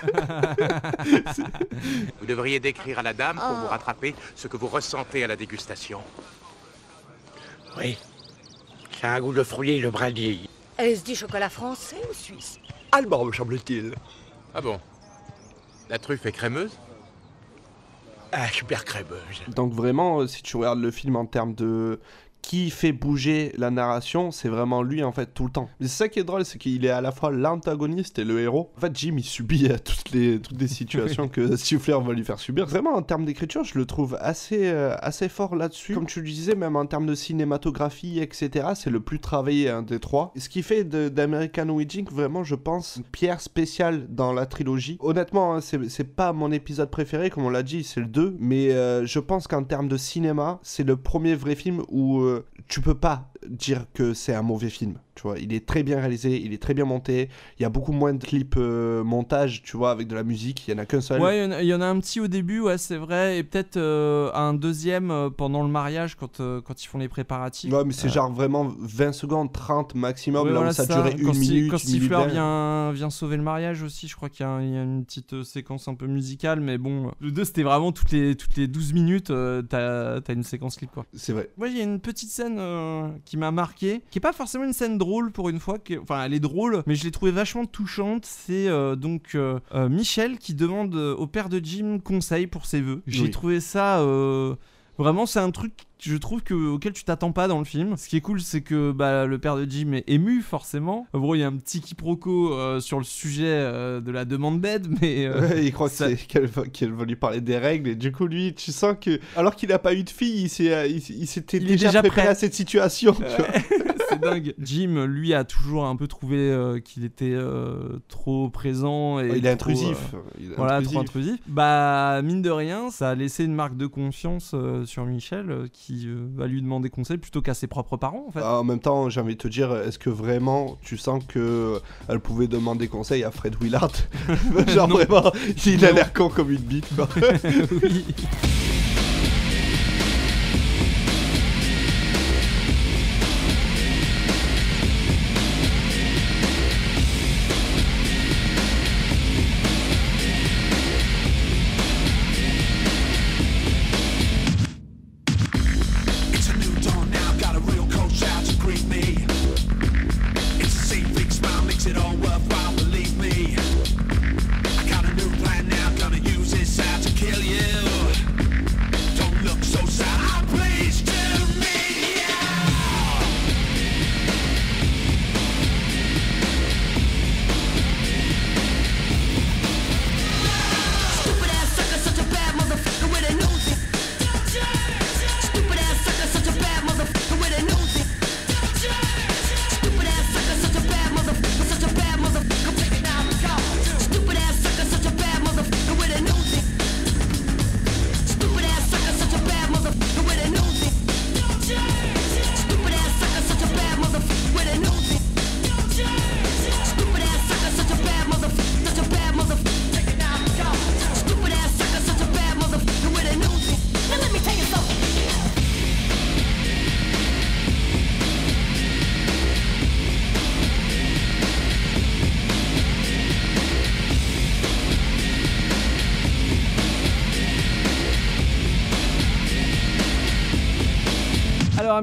Speaker 9: Vous devriez décrire à la dame pour vous rattraper ce que vous ressentez à la dégustation.
Speaker 10: Oui. Ça a un goût de fruits et de brindilles.
Speaker 2: Est-ce du chocolat français ou suisse?
Speaker 10: Allemand, me semble-t-il.
Speaker 9: Ah bon? La truffe est crémeuse?
Speaker 10: Ah, super crémeuse.
Speaker 5: Donc, vraiment, euh, si tu regardes le film en termes de qui fait bouger la narration, c'est vraiment lui en fait tout le temps. Mais c'est ça qui est drôle, c'est qu'il est à la fois l'antagoniste et le héros. En fait, Jim il subit euh, toutes les toutes les situations que Stifler va lui faire subir. Vraiment en termes d'écriture, je le trouve assez euh, assez fort là-dessus. Comme tu le disais, même en termes de cinématographie, etc., c'est le plus travaillé des trois. Ce qui fait d'American Wedding vraiment, je pense, une pierre spéciale dans la trilogie. Honnêtement, hein, c'est c'est pas mon épisode préféré, comme on l'a dit, c'est le 2, mais euh, je pense qu'en termes de cinéma, c'est le premier vrai film où euh, tu peux pas dire que c'est un mauvais film. Tu vois, il est très bien réalisé, il est très bien monté. Il y a beaucoup moins de clips euh, montage, tu vois, avec de la musique. Il y en a qu'un seul.
Speaker 4: Ouais, il y en a- il y, en a un petit au début, ouais, c'est vrai, et peut-être euh, un deuxième euh, pendant le mariage quand, euh, quand ils font les préparatifs.
Speaker 5: Ouais, mais c'est
Speaker 4: Euh,
Speaker 5: genre vraiment 20 secondes, 30 maximum.
Speaker 4: ouais,
Speaker 5: là
Speaker 4: voilà,
Speaker 5: où ça
Speaker 4: c'est
Speaker 5: durait
Speaker 4: Quand
Speaker 5: une minute.
Speaker 4: Quand Stifler vient, vient sauver le mariage aussi, je crois qu'il y, a y une petite euh, séquence un peu musicale, mais bon, le 2 c'était vraiment toutes les, toutes les 12 minutes, euh, t'as t'as une séquence clip quoi.
Speaker 5: C'est vrai.
Speaker 4: Moi, il y a une petite scène euh, qui m'a marqué, qui est pas forcément une scène drôle pour une fois, enfin elle est drôle, mais je l'ai trouvée vachement touchante. C'est euh, donc euh, euh, Michel qui demande au père de Jim conseil pour ses vœux. J'ai
Speaker 5: Oui.
Speaker 4: trouvé ça vraiment, c'est un truc. Je trouve que, auquel tu t'attends pas dans le film. Ce qui est cool, c'est que bah, le père de Jim est ému, forcément. En gros, il y a un petit quiproquo euh, sur le sujet euh, de la demande d'aide, mais. euh,
Speaker 5: Ouais, il croit
Speaker 4: ça-
Speaker 5: qu'elle va, lui parler des règles et du coup lui tu sens que alors qu'il n'a pas eu de fille il s'était déjà préparé
Speaker 4: prêt.
Speaker 5: à cette situation tu vois.
Speaker 4: c'est dingue. Jim, lui, a toujours un peu trouvé euh, qu'il était euh, trop présent et
Speaker 5: il est
Speaker 4: trop,
Speaker 5: intrusif
Speaker 4: euh,
Speaker 5: il est
Speaker 4: voilà,
Speaker 5: intrusif.
Speaker 4: trop intrusif. Bah, mine de rien, ça a laissé une marque de confiance sur Michel qui va lui demander conseil plutôt qu'à ses propres parents, en fait.
Speaker 5: Ah, en même temps j'ai envie de te dire est-ce que vraiment tu sens que elle pouvait demander conseil à Fred Willard? Genre
Speaker 4: Non.
Speaker 5: vraiment il a l'air con comme une bite
Speaker 4: oui.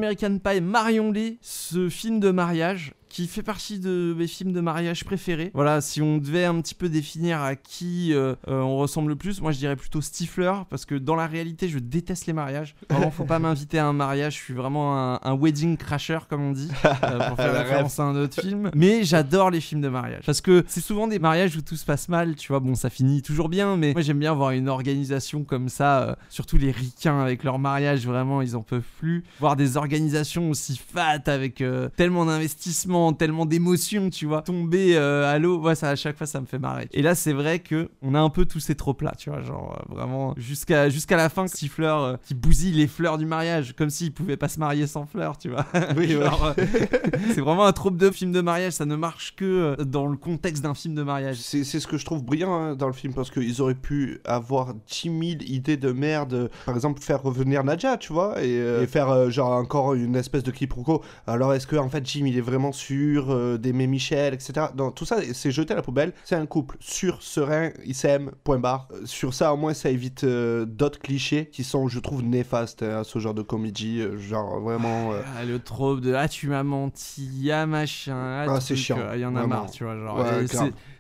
Speaker 4: American Pie, Marion Lee, ce film de mariage qui fait partie de mes films de mariage préférés. Voilà, si on devait un petit peu définir à qui euh, euh, on ressemble le plus, moi je dirais plutôt Stifler, parce que dans la réalité, je déteste les mariages. Vraiment, faut pas m'inviter à un mariage, je suis vraiment un, un wedding crasher, comme on dit, euh, pour faire référence à un autre film. Mais j'adore les films de mariage, parce que c'est souvent des mariages où tout se passe mal, tu vois, bon, ça finit toujours bien, mais moi j'aime bien voir une organisation comme ça, surtout les ricains avec leur mariage, vraiment, ils en peuvent plus. Voir des organisations aussi fat avec tellement d'investissement, tellement d'émotions, tu vois, tomber euh, à l'eau, ouais, ça à chaque fois ça me fait marrer. Et là, c'est vrai que on a un peu tous ces tropes là, tu vois, genre euh, vraiment jusqu'à jusqu'à la fin, Stifler euh, qui bousille les fleurs du mariage, comme s'il pouvait pas se marier sans fleurs, tu vois.
Speaker 5: Oui,
Speaker 4: Genre, euh, c'est vraiment un trope de film de mariage, ça ne marche que dans le contexte d'un film de mariage.
Speaker 5: C'est c'est ce que je trouve brillant hein, dans le film parce qu'ils auraient pu avoir 10 000 idées de merde. Par exemple, faire revenir Nadja, tu vois, et, et faire genre encore une espèce de quiproquo. Alors, est-ce que en fait Jim il est vraiment sûr euh, d'aimer Michel, etc. Non, tout ça c'est jeté à la poubelle. C'est un couple sûr, serein, ils s'aiment, point barre. Euh, Sur ça, au moins, ça évite euh, d'autres clichés qui sont, je trouve, néfastes hein, à ce genre de comédie. genre vraiment.
Speaker 4: Ah, le trope de ah tu m'as menti, ah machin, ah,
Speaker 5: Ah, c'est chiant,
Speaker 4: Il y en a marre, tu vois. Genre,
Speaker 5: Ouais.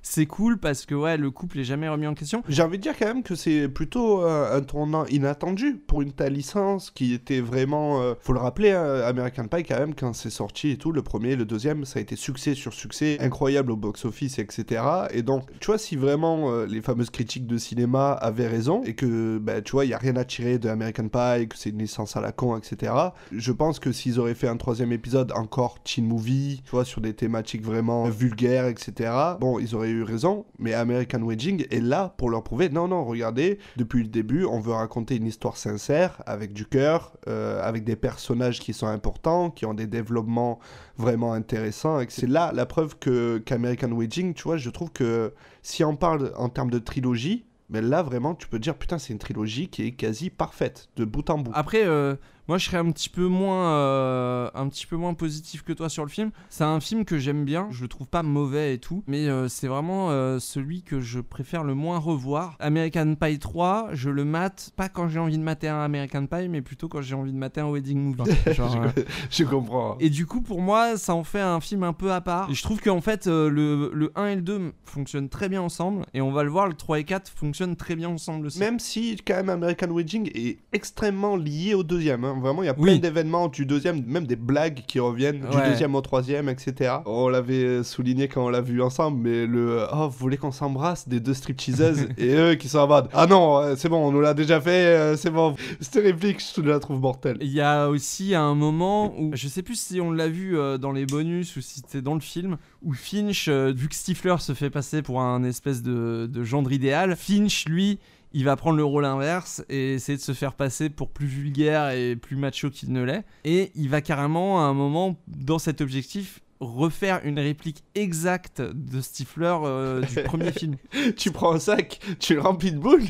Speaker 4: C'est- cool parce que ouais, le couple est jamais remis en question.
Speaker 5: J'ai envie de dire quand même que c'est plutôt euh, un tournant inattendu pour une telle licence qui était vraiment, euh, faut le rappeler, hein, American Pie quand même quand c'est sorti et tout, le premier, le deuxième, ça a été succès sur succès, incroyable au box-office, etc. Et donc, tu vois, si vraiment euh, les fameuses critiques de cinéma avaient raison et que, bah, tu vois, il y a rien à tirer de American Pie, que c'est une licence à la con, etc. Je pense que s'ils auraient fait un troisième épisode encore teen movie, tu vois, sur des thématiques vraiment vulgaires, etc. Bon, ils auraient raison, mais American Wedding est là pour leur prouver non, non, regardez, depuis le début, on veut raconter une histoire sincère, avec du cœur, euh, avec des personnages qui sont importants, qui ont des développements vraiment intéressants. et C'est là la preuve que qu'American Wedding, tu vois, je trouve que si on parle en termes de trilogie, mais là vraiment, tu peux dire putain, c'est une trilogie qui est quasi parfaite, de bout en bout.
Speaker 4: Après, euh, moi, je serais un petit peu moins, euh, un petit peu moins positif que toi sur le film. C'est un film que j'aime bien. Je le trouve pas mauvais et tout, mais euh, c'est vraiment euh, celui que je préfère le moins revoir. American Pie 3, je le mate pas quand j'ai envie de mater un American Pie, mais plutôt quand j'ai envie de mater un wedding movie. Genre,
Speaker 5: je comprends.
Speaker 4: Et du coup, pour moi, ça en fait un film un peu à part. Et je trouve qu'en fait, le, le 1 et le 2 fonctionnent très bien ensemble. Et on va le voir, le 3 et 4 fonctionnent très bien ensemble aussi.
Speaker 5: Même si, quand même, American Wedding est extrêmement lié au deuxième. hein. Vraiment, il y a plein
Speaker 4: Oui.
Speaker 5: d'événements du deuxième, même des blagues qui reviennent du
Speaker 4: Ouais.
Speaker 5: deuxième au troisième, etc. On l'avait souligné quand on l'a vu ensemble, mais le Oh, vous voulez qu'on s'embrasse des deux stripteaseuses et eux qui sont en mode Ah non, euh, c'est bon, on nous l'a déjà fait, euh, c'est bon. Cette réplique, je la trouve mortelle.
Speaker 4: Il y a aussi un moment où, je sais plus si on l'a vu euh, dans les bonus ou si c'était dans le film, où Finch, vu que Stifler se fait passer pour un espèce de, de gendre idéal, Finch, lui, il va prendre le rôle inverse et essayer de se faire passer pour plus vulgaire et plus macho qu'il ne l'est. Et il va carrément, à un moment, dans cet objectif, refaire une réplique exacte de Stifler euh, du premier film.
Speaker 5: tu prends un sac, tu le remplis de boules,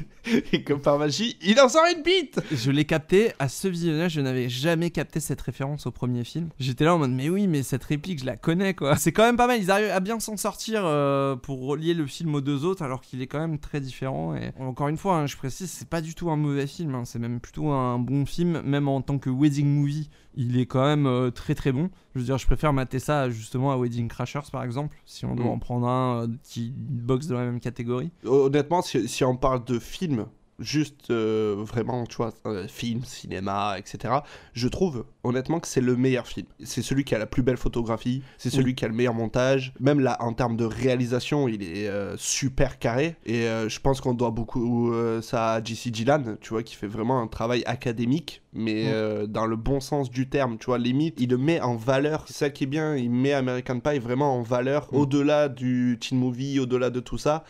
Speaker 5: et comme par magie, il en sort une bite
Speaker 4: Je l'ai capté à ce visionnage, je n'avais jamais capté cette référence au premier film. J'étais là en mode mais oui mais cette réplique je la connais quoi. C'est quand même pas mal, ils arrivent à bien s'en sortir euh, pour relier le film aux deux autres alors qu'il est quand même très différent et encore une fois hein, je précise c'est pas du tout un mauvais film, hein, c'est même plutôt un bon film même en tant que wedding movie il est quand même euh, très très bon. Je veux dire je préfère mater ça justement à Wedding Crashers par exemple si on doit
Speaker 5: Mm.
Speaker 4: en prendre un euh, qui boxe dans la même catégorie.
Speaker 5: Honnêtement, si, si on parle de film, juste euh, vraiment, tu vois, film, cinéma, etc., je trouve honnêtement que c'est le meilleur film. C'est celui qui a la plus belle photographie, c'est celui
Speaker 4: Oui.
Speaker 5: qui a le meilleur montage. Même là, en termes de réalisation, il est euh, super carré. Et euh, je pense qu'on doit beaucoup ça à J.C. Gillan, tu vois, qui fait vraiment un travail académique, mais
Speaker 4: Mm.
Speaker 5: dans le bon sens du terme, tu vois, limite, il le met en valeur. C'est ça qui est bien, il met American Pie vraiment en valeur,
Speaker 4: Mm.
Speaker 5: au-delà du teen movie, au-delà de tout ça.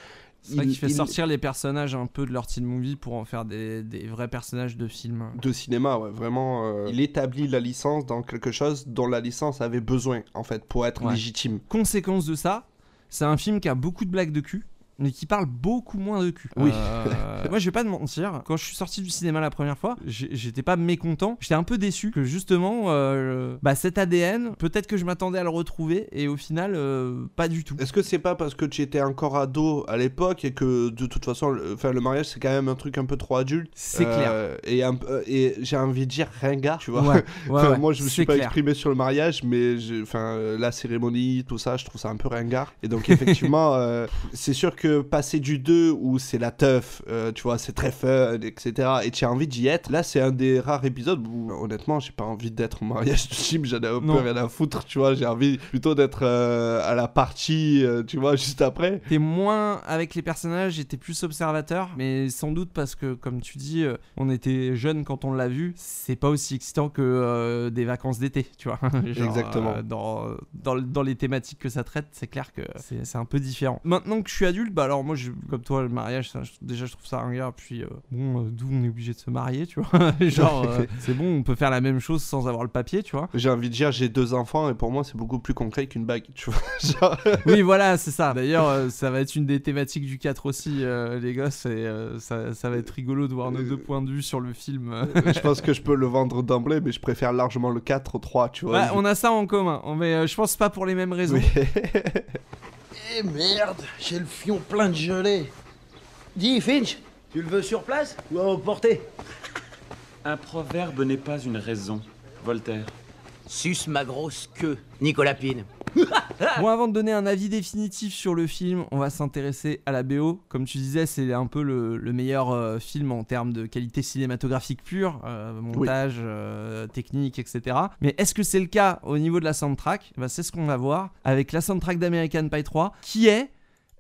Speaker 4: C'est vrai
Speaker 5: Il-
Speaker 4: qu'il fait
Speaker 5: il-
Speaker 4: sortir les personnages un peu de leur teen movie pour en faire des, des vrais personnages de film.
Speaker 5: de cinéma, ouais, vraiment. euh, il établit la licence dans quelque chose dont la licence avait besoin, en fait, pour être
Speaker 4: Ouais.
Speaker 5: légitime.
Speaker 4: Conséquence de ça, c'est un film qui a beaucoup de blagues de cul. Mais qui parle beaucoup moins de cul.
Speaker 5: Oui.
Speaker 4: Euh, moi, je vais pas te mentir. Quand je suis sorti du cinéma la première fois, j'étais pas mécontent. J'étais un peu déçu que justement, euh, bah, cet ADN, peut-être que je m'attendais à le retrouver et au final, euh, pas du tout.
Speaker 5: Est-ce que c'est pas parce que tu étais encore ado à l'époque et que de toute façon, le, enfin, le mariage c'est quand même un truc un peu trop adulte?
Speaker 4: C'est
Speaker 5: Euh, Et, un peu- et j'ai envie de dire ringard, tu vois?
Speaker 4: Ouais, ouais,
Speaker 5: Enfin,
Speaker 4: ouais,
Speaker 5: moi je me suis pas
Speaker 4: clair.
Speaker 5: exprimé sur le mariage, mais enfin, la cérémonie, tout ça, je trouve ça un peu ringard. Et donc effectivement, euh, c'est sûr que passer du 2 où c'est la teuf, euh, tu vois, c'est très fun, etc. Et tu as envie d'y être. Là, c'est un des rares épisodes où honnêtement, j'ai pas envie d'être au mariage de Jim, j'en ai un peu rien à foutre, tu vois. J'ai envie plutôt d'être euh, à la partie, euh, tu vois, juste après.
Speaker 4: T'es moins avec les personnages, j'étais plus observateur, mais sans doute parce que, comme tu dis, on était jeunes quand on l'a vu, c'est pas aussi excitant que des vacances d'été, tu vois. Genre,
Speaker 5: Exactement.
Speaker 4: dans, dans, dans les thématiques que ça traite, c'est clair que c'est un peu différent. Maintenant que je suis adulte, bah alors moi, je, comme toi, le mariage, ça, je- déjà je trouve ça ringard, puis euh, bon, euh, d'où on est obligé de se marier, tu vois. Genre, euh, c'est bon, on peut faire la même chose sans avoir le papier, tu vois.
Speaker 5: J'ai envie de dire, j'ai deux enfants et pour moi, c'est beaucoup plus concret qu'une bague, tu vois. Genre,
Speaker 4: oui, voilà, c'est ça. D'ailleurs, ça va être une des thématiques du 4 aussi, les gosses, et ça, ça va être rigolo de voir nos deux points de vue sur le film.
Speaker 5: je pense que je peux le vendre d'emblée, mais je préfère largement le 4 au 3, tu vois.
Speaker 4: Ouais, on a ça en commun, mais je pense pas pour les mêmes raisons.
Speaker 1: Eh merde, j'ai le fion plein de gelée. Dis, Finch, tu le veux sur place ou à emporter
Speaker 11: Un proverbe n'est pas une raison, Voltaire.
Speaker 2: Suce ma grosse queue, Nicolas Pine.
Speaker 4: Bon, avant de donner un avis définitif sur le film, on va s'intéresser à la BO. Comme tu disais, c'est un peu le, le meilleur euh, film en termes de qualité cinématographique pure, euh, montage, euh, technique, etc. Mais est-ce que c'est le cas au niveau de la soundtrack? Bah, C'est ce qu'on va voir avec la soundtrack d'American Pie 3, qui est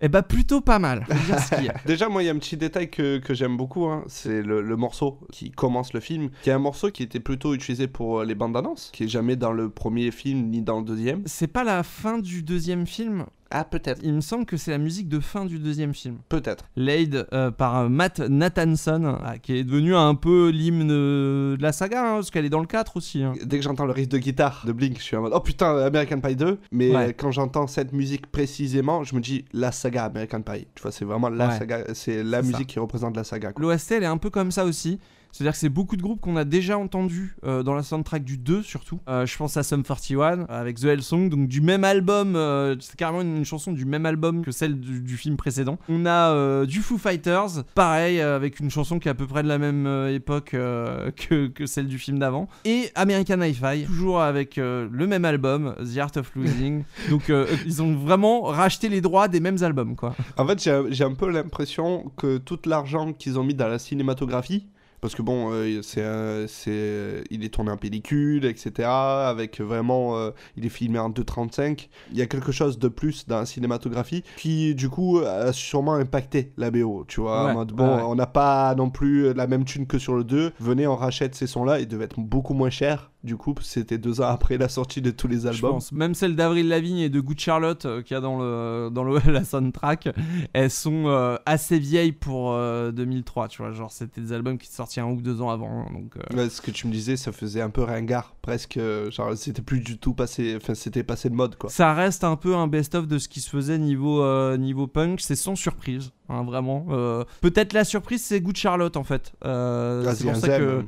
Speaker 4: eh bah, plutôt pas mal. Faut dire ce qu'il y a.
Speaker 5: Déjà, moi, il y a un petit détail que, que j'aime beaucoup, hein, c'est le, le morceau qui commence le film, qui est un morceau qui était plutôt utilisé pour euh, les bandes annonces, qui est jamais dans le premier film ni dans le deuxième.
Speaker 4: C'est pas la fin du deuxième film
Speaker 5: Ah, peut-être.
Speaker 4: Il me semble que c'est la musique de fin du deuxième film.
Speaker 5: Peut-être.
Speaker 4: Laid euh, par euh, Matt Nathanson, ah, qui est devenu un peu l'hymne de la saga, hein, parce qu'elle est dans le 4 aussi. hein.
Speaker 5: Dès que j'entends le riff de guitare de Blink, je suis en mode oh putain, American Pie 2. Mais
Speaker 4: Ouais.
Speaker 5: euh, quand j'entends cette musique précisément, je me dis la saga American Pie. Tu vois, c'est vraiment la
Speaker 4: Ouais.
Speaker 5: saga, c'est la musique
Speaker 4: ça.
Speaker 5: qui représente la saga.
Speaker 4: L'OST, elle est un peu comme ça aussi. C'est-à-dire que c'est beaucoup de groupes qu'on a déjà entendus euh, dans la soundtrack du 2 surtout. Euh, je pense à Sum 41 avec The Hell Song, donc du même album, euh, c'est carrément une, une chanson du même album que celle du, du film précédent. On a euh, du Foo Fighters, pareil, euh, avec une chanson qui est à peu près de la même euh, époque euh, que, que celle du film d'avant. Et American Hi-Fi, toujours avec euh, le même album, The Art of Losing. donc euh, ils ont vraiment racheté les droits des mêmes albums, quoi.
Speaker 5: En fait, j'ai un peu l'impression que tout l'argent qu'ils ont mis dans la cinématographie, parce que bon, euh, c'est, euh, c'est, il est tourné en pellicule, etc. Avec vraiment, euh, il est filmé en 2.35. Il y a quelque chose de plus dans la cinématographie qui, du coup, a sûrement impacté la BO. Tu vois, en
Speaker 4: ouais,
Speaker 5: bon,
Speaker 4: ouais.
Speaker 5: on n'a pas non plus la même thune que sur le 2. Venez, on rachète ces sons-là. Ils devaient être beaucoup moins chers. Du coup, c'était deux ans après la sortie de tous les
Speaker 4: Je
Speaker 5: albums.
Speaker 4: pense. Même celle d'Avril Lavigne et de Good Charlotte euh, qu'il y a dans, le, dans le, la soundtrack, elles sont euh, assez vieilles pour euh, 2003, tu vois. Genre, c'était des albums qui sortaient un ou deux ans avant. Donc, euh,
Speaker 5: Ouais, ce que tu me disais, ça faisait un peu ringard, presque. euh, Genre, c'était plus du tout passé. Enfin, c'était passé de mode, quoi.
Speaker 4: Ça reste un peu un best-of de ce qui se faisait niveau, euh, niveau punk. C'est sans surprise, hein, vraiment. Euh, Peut-être la surprise, c'est Good Charlotte, en fait. Euh,
Speaker 5: Ah,
Speaker 4: c'est pour ça que.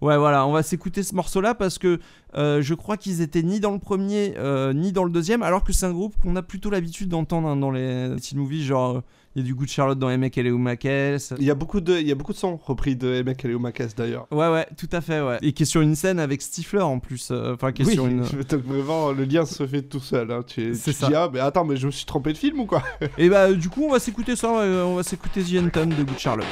Speaker 4: Ouais, voilà, on va s'écouter ce morceau-là parce que euh, je crois qu'ils étaient ni dans le premier euh, ni dans le deuxième, alors que c'est un groupe qu'on a plutôt l'habitude d'entendre hein, dans les teen movies, genre euh, il y a du Good Charlotte dans Emek Makes.
Speaker 5: Il y a beaucoup de, il y a beaucoup de sons repris de Emek Makes d'ailleurs.
Speaker 4: Ouais, ouais, tout à fait, ouais. Et qui est sur une scène avec Stifler en plus. euh, Enfin, qui est
Speaker 5: Oui,
Speaker 4: sur une.
Speaker 5: donc vraiment, le lien se fait tout seul. Hein. Tu,
Speaker 4: C'est
Speaker 5: tu
Speaker 4: ça.
Speaker 5: dis, ah, mais attends, mais je me suis trompé de film ou quoi?
Speaker 4: Et bah, du coup, on va s'écouter ça, on va s'écouter The Anthem de Good Charlotte.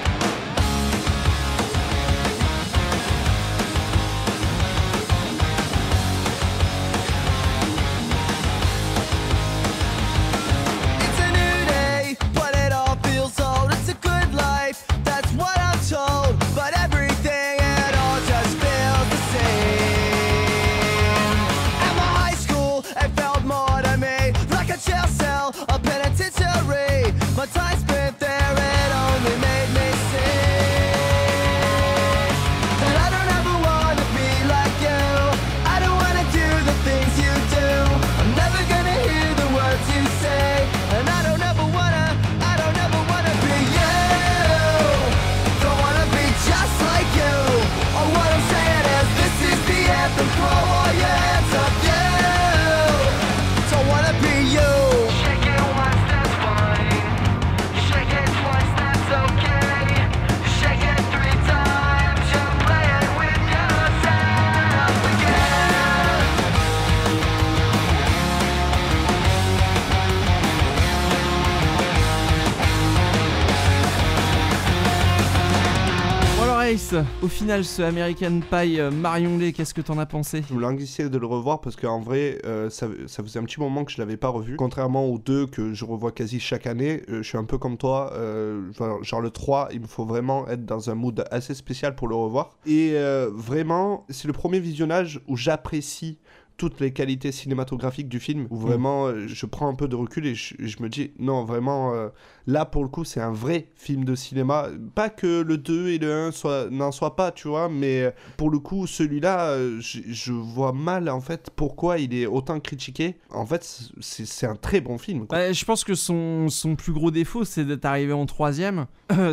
Speaker 4: Au final ce American Pie euh, Marion Lay, qu'est-ce que t'en as pensé?
Speaker 5: Je me languissais de le revoir parce qu'en vrai, euh, ça, faisait un petit moment que je l'avais pas revu. Contrairement aux deux que je revois quasi chaque année, euh, je suis un peu comme toi. genre, le 3, il me faut vraiment être dans un mood assez spécial pour le revoir. Et vraiment, c'est le premier visionnage où j'apprécie toutes les qualités cinématographiques du film, où vraiment je prends un peu de recul et je, me dis, non, vraiment, là pour le coup, c'est un vrai film de cinéma. Pas que le 2 et le 1 soient- n'en soient pas, tu vois, mais euh, pour le coup, celui-là, euh, je, je vois mal en fait pourquoi il est autant critiqué. En fait, c'est c'est un très bon film. quoi.
Speaker 4: Bah, je pense que son, son plus gros défaut, c'est d'être arrivé en troisième,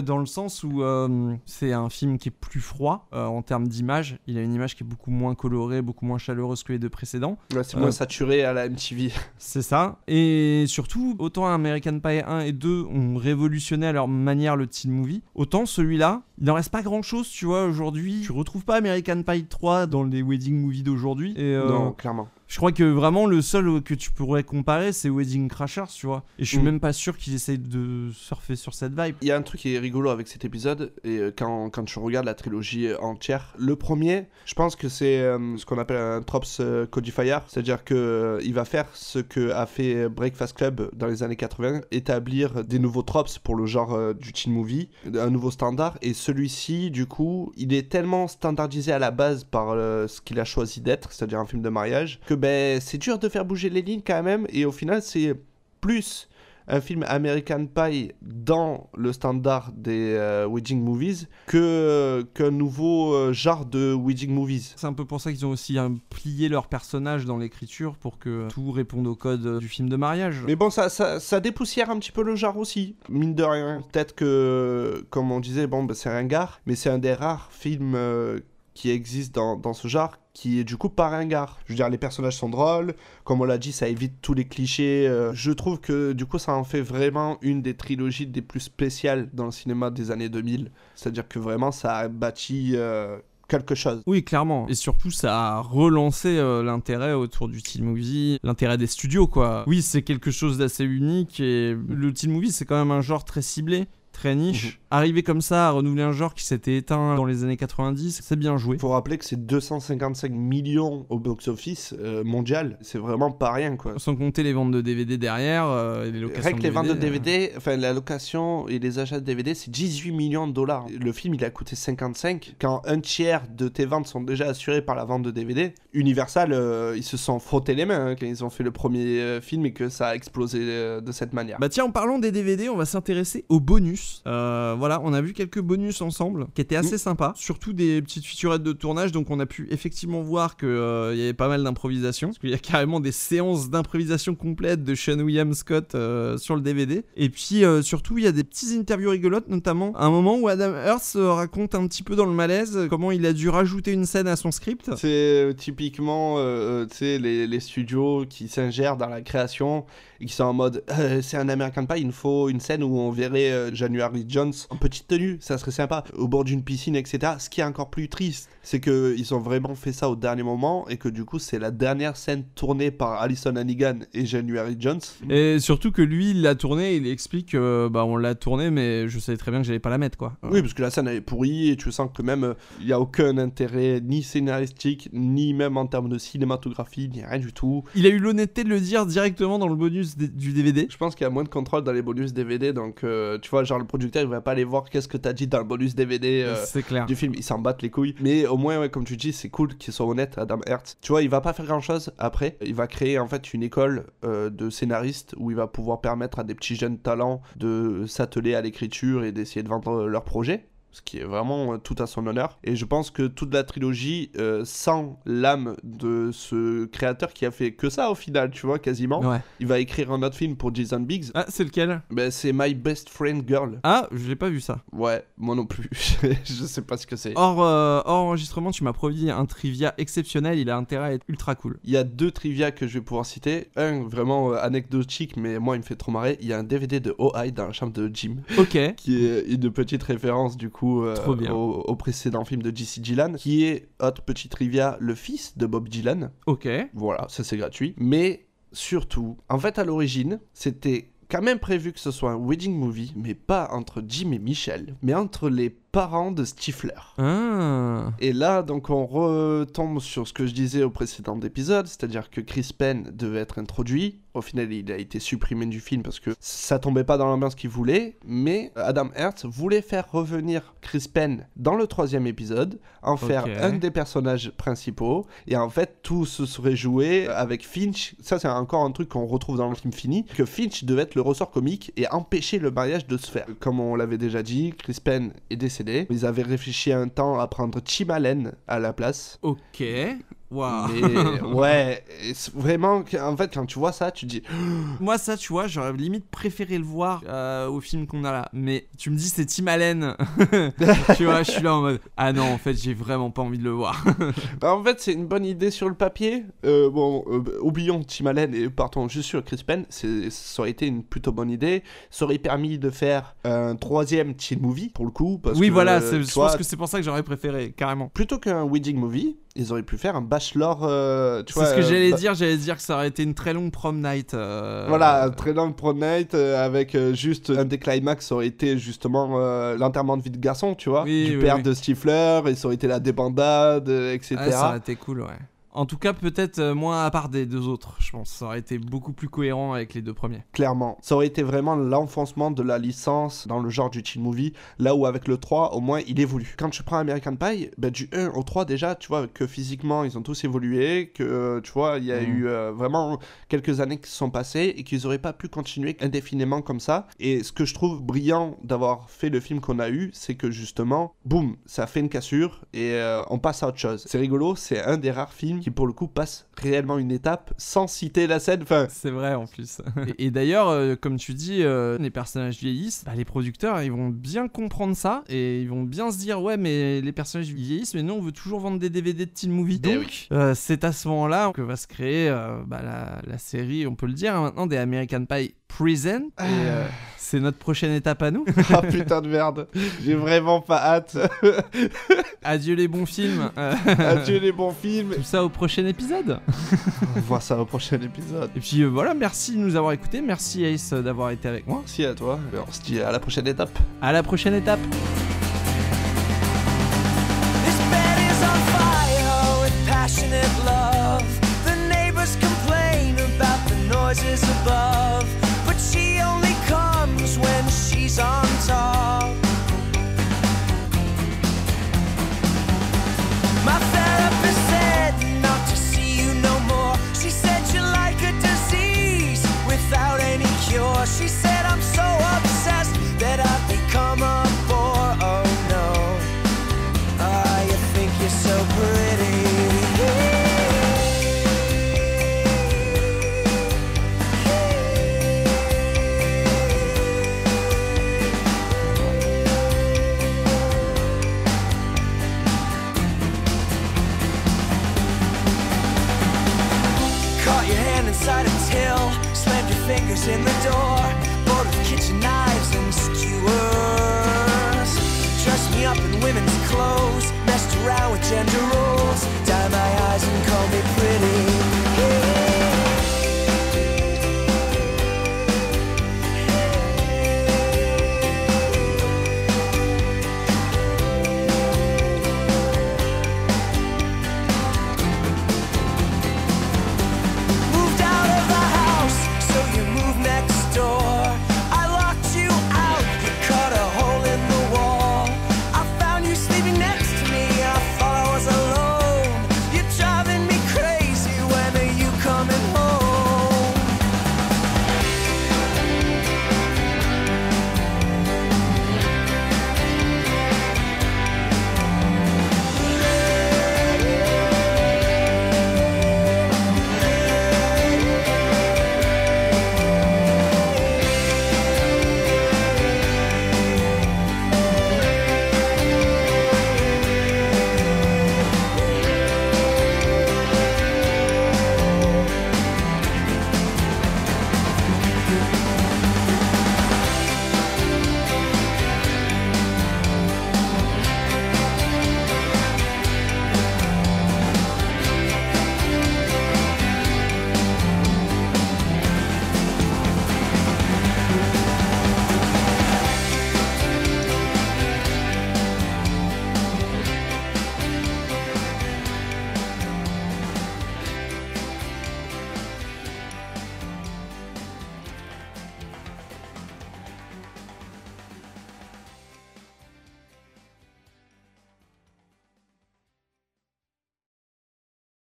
Speaker 4: dans le sens où euh, c'est un film qui est plus froid euh, en termes d'image. Il a une image qui est beaucoup moins colorée, beaucoup moins chaleureuse que les deux précédents.
Speaker 5: Ouais, c'est moins
Speaker 4: Euh,
Speaker 5: saturé à la MTV.
Speaker 4: C'est ça. Et surtout, autant American Pie 1 et 2 ont révolutionné à leur manière le teen movie, autant celui-là, il n'en reste pas grand-chose, tu vois, aujourd'hui. Tu retrouves pas American Pie 3 dans les wedding movies d'aujourd'hui. Euh,
Speaker 5: Non, clairement.
Speaker 4: Je crois que vraiment le seul que tu pourrais comparer, c'est Wedding Crashers, tu vois. Et je suis
Speaker 5: Mm.
Speaker 4: même pas sûr qu'ils essayent de surfer sur cette vibe.
Speaker 5: Il y a un truc qui est rigolo avec cet épisode, et euh, quand, quand je regarde la trilogie euh, entière, le premier, je pense que c'est euh, ce qu'on appelle un Trops euh, Codifier, c'est-à-dire que euh, il va faire ce que a fait Breakfast Club dans les années 80, établir des nouveaux tropes pour le genre du teen movie, un nouveau standard, et celui-ci, du coup, il est tellement standardisé à la base par ce qu'il a choisi d'être, c'est-à-dire un film de mariage, que ben c'est dur de faire bouger les lignes quand même, et au final c'est plus un film American Pie dans le standard des euh, wedding movies que qu'un nouveau euh, genre de wedding movies.
Speaker 4: C'est un peu pour ça qu'ils ont aussi hein, plié leur personnage dans l'écriture pour que tout réponde au code du film de mariage.
Speaker 5: Mais bon, ça, ça, ça dépoussière un petit peu le genre aussi, mine de rien. Peut-être que, comme on disait, bon, bah, c'est ringard, mais c'est un des rares films euh, qui existent dans, dans ce genre qui est du coup pas ringard. Je veux dire, les personnages sont drôles, comme on l'a dit, ça évite tous les clichés. euh, je trouve que du coup, ça en fait vraiment une des trilogies des plus spéciales dans le cinéma des années 2000. C'est-à-dire que vraiment, ça a bâti euh, quelque chose.
Speaker 4: Oui, clairement. Et surtout, ça a relancé euh, l'intérêt autour du teen movie, l'intérêt des studios, quoi. Oui, c'est quelque chose d'assez unique et le teen movie, c'est quand même un genre très ciblé. Très niche. Arriver comme ça à renouveler un genre qui s'était éteint dans les années 90, c'est bien joué.
Speaker 5: Faut rappeler que c'est 255 millions au box-office euh, mondial. C'est vraiment pas rien, quoi.
Speaker 4: Sans compter les ventes de DVD derrière euh, et les locations
Speaker 5: Rien que les ventes de
Speaker 4: euh.
Speaker 5: DVD, enfin la location et les achats de DVD, c'est 18 millions de dollars. Le film, il a coûté 55. Quand un tiers de tes ventes sont déjà assurées par la vente de DVD, Universal, euh, ils se sont frottés les mains hein, quand ils ont fait le premier euh, film et que ça a explosé euh, de cette manière.
Speaker 4: Bah tiens, en parlant des DVD, on va s'intéresser aux bonus. Euh, voilà, on a vu quelques bonus ensemble qui étaient assez sympas, surtout des petites featurettes de tournage, donc on a pu effectivement voir qu'il y avait pas mal d'improvisation, parce qu'il y a carrément des séances d'improvisation complètes de Sean William Scott euh, sur le DVD. Et puis euh, surtout, il y a des petites interviews rigolotes, notamment un moment où Adam euh, raconte un petit peu dans le malaise euh, comment il a dû rajouter une scène à son script.
Speaker 5: C'est euh, typiquement, euh, euh, tu sais, les, les studios qui s'ingèrent dans la création et qui sont en mode, euh, c'est un American Pie, il nous faut une scène où on verrait euh, January Jones en petite tenue, ça serait sympa, au bord d'une piscine, etc. Ce qui est encore plus triste, c'est que ils ont vraiment fait ça au dernier moment et que du coup, c'est la dernière scène tournée par Alison Hannigan et January Jones.
Speaker 4: Et surtout que lui, il l'a tourné, il explique que bah on l'a tourné, mais je savais très bien que j'allais pas la mettre quoi.
Speaker 5: Oui, parce que la scène elle est pourrie et tu sens que même euh, il y a aucun intérêt ni scénaristique ni même en termes de cinématographie, ni rien du tout.
Speaker 4: Il a eu l'honnêteté de le dire directement dans le bonus du DVD.
Speaker 5: Je pense qu'il y a moins de contrôle dans les bonus DVD, donc euh, tu vois, genre le producteur il va pas aller voir qu'est-ce que t'as dit dans le bonus DVD euh,
Speaker 4: clair.
Speaker 5: du film, il s'en battent les couilles. Mais au moins, ouais, comme tu dis, c'est cool qu'ils soient honnêtes, Adam Hertz. Tu vois, il va pas faire grand chose après, il va créer en fait une école euh, de scénaristes où il va pouvoir permettre à des petits jeunes talents de s'atteler à l'écriture et d'essayer de vendre euh, leur projet. Ce qui est vraiment euh, tout à son honneur. Et je pense que toute la trilogie, euh, sans l'âme de ce créateur qui a fait que ça au final, tu vois, quasiment.
Speaker 4: Ouais.
Speaker 5: Il va écrire un autre film pour Jason Biggs.
Speaker 4: Ah, c'est lequel?
Speaker 5: Ben, c'est My Best Friend Girl.
Speaker 4: Ah, je l'ai pas vu ça.
Speaker 5: Ouais, moi non plus. je sais pas ce que c'est.
Speaker 4: Hors, euh, hors enregistrement, tu m'as promis un trivia exceptionnel, il a intérêt à être ultra cool.
Speaker 5: Il y a deux trivia que je vais pouvoir citer. Un vraiment euh, anecdotique, mais moi il me fait trop marrer. Il y a un DVD de OI dans la chambre de Jim.
Speaker 4: Ok.
Speaker 5: Qui est une petite référence du coup euh. Au, au précédent film de J.C. Gillan. Qui est, autre petit trivia, le fils de Bob Dylan.
Speaker 4: Ok.
Speaker 5: Voilà, ça c'est gratuit. Mais surtout, en fait à l'origine, c'était quand même prévu que ce soit un wedding movie, mais pas entre Jim et Michelle, mais entre les parents de Stifler.
Speaker 4: Ah.
Speaker 5: Et là, donc, on retombe sur ce que je disais au précédent épisode, c'est-à-dire que Chris Penn devait être introduit. Au final, il a été supprimé du film parce que ça tombait pas dans l'ambiance qu'il voulait. Mais Adam Hertz voulait faire revenir Chris Penn dans le troisième épisode, en faire un des personnages principaux. Et en fait, tout se serait joué avec Finch. Ça, c'est encore un truc qu'on retrouve dans le film fini, que Finch devait être le ressort comique et empêcher le mariage de se faire. Comme on l'avait déjà dit, Chris Penn est décédé. Ils avaient réfléchi un temps à prendre Tim Allen à la place.
Speaker 4: Ok.
Speaker 5: Mais ouais, vraiment, en fait, quand tu vois ça, tu dis.
Speaker 4: Moi, ça, tu vois, j'aurais limite préféré le voir euh, au film qu'on a là. Mais tu me dis, c'est Tim Allen. tu vois, je suis là en mode Ah non, en fait, j'ai vraiment pas envie de le voir.
Speaker 5: Bah, en fait, c'est une bonne idée sur le papier. Euh, bon, euh, oublions Tim Allen et partons juste sur Chris Penn. Ça aurait été une plutôt bonne idée. Ça aurait permis de faire un troisième teen movie, pour le coup. Parce
Speaker 4: oui,
Speaker 5: que,
Speaker 4: voilà,
Speaker 5: euh,
Speaker 4: je pense que c'est pour ça que j'aurais préféré, carrément.
Speaker 5: Plutôt qu'un wedding movie, ils auraient pu faire un bachelor. euh, tu
Speaker 4: C'est
Speaker 5: vois,
Speaker 4: ce que
Speaker 5: euh,
Speaker 4: j'allais dire, j'allais dire que ça aurait été une très longue prom night. euh,
Speaker 5: Voilà, un très long pro night avec juste un des climax aurait été justement l'enterrement de vie de garçon, tu vois,
Speaker 4: Oui,
Speaker 5: du
Speaker 4: oui,
Speaker 5: père
Speaker 4: oui.
Speaker 5: de Stifler, et ça aurait été la débandade, etc.
Speaker 4: ouais, ça aurait été cool, ouais. En tout cas, peut-être euh, moins à part des deux autres, je pense. Ça aurait été beaucoup plus cohérent avec les deux premiers.
Speaker 5: Clairement. Ça aurait été vraiment l'enfoncement de la licence dans le genre du teen movie, là où avec le 3, au moins, il évolue. Quand tu prends American Pie, ben, du 1 au 3, déjà, tu vois que physiquement, ils ont tous évolué, que, euh, tu vois, il y a
Speaker 4: Mhm.
Speaker 5: eu euh, vraiment quelques années qui se sont passées et qu'ils auraient pas pu continuer indéfiniment comme ça. Et ce que je trouve brillant d'avoir fait le film qu'on a eu, c'est que justement, boum, ça fait une cassure et euh, on passe à autre chose. C'est rigolo, c'est un des rares films qui, pour le coup, passe réellement une étape sans citer la scène. Enfin,
Speaker 4: C'est vrai en plus. et, et d'ailleurs, euh, comme tu dis, euh, les personnages vieillissent. bah, les producteurs, ils vont bien comprendre ça et ils vont bien se dire ouais, mais les personnages vieillissent, mais nous on veut toujours vendre des DVD de teen movie.
Speaker 5: Eh
Speaker 4: Donc, euh, c'est à ce moment-là que va se créer bah, la, la série, on peut le dire hein, maintenant, des American Pie Present. Et, euh, c'est notre prochaine étape à nous.
Speaker 5: Ah putain de merde, j'ai vraiment pas hâte.
Speaker 4: Adieu les bons films.
Speaker 5: Adieu les bons films.
Speaker 4: Tout ça au prochain épisode.
Speaker 5: On voit ça au prochain épisode.
Speaker 4: Et puis euh, voilà, merci de nous avoir écoutés. Merci Ace euh, d'avoir été avec moi.
Speaker 5: Merci à toi. Et On se dit à la prochaine étape.
Speaker 4: À la prochaine étape.
Speaker 7: This bed is on fire with passionate love. The neighbors complain about the noises above, but she only comes when she's on top. Fingers in the door, bored with kitchen knives and skewers. Dressed me up in women's clothes, messed around with gender roles.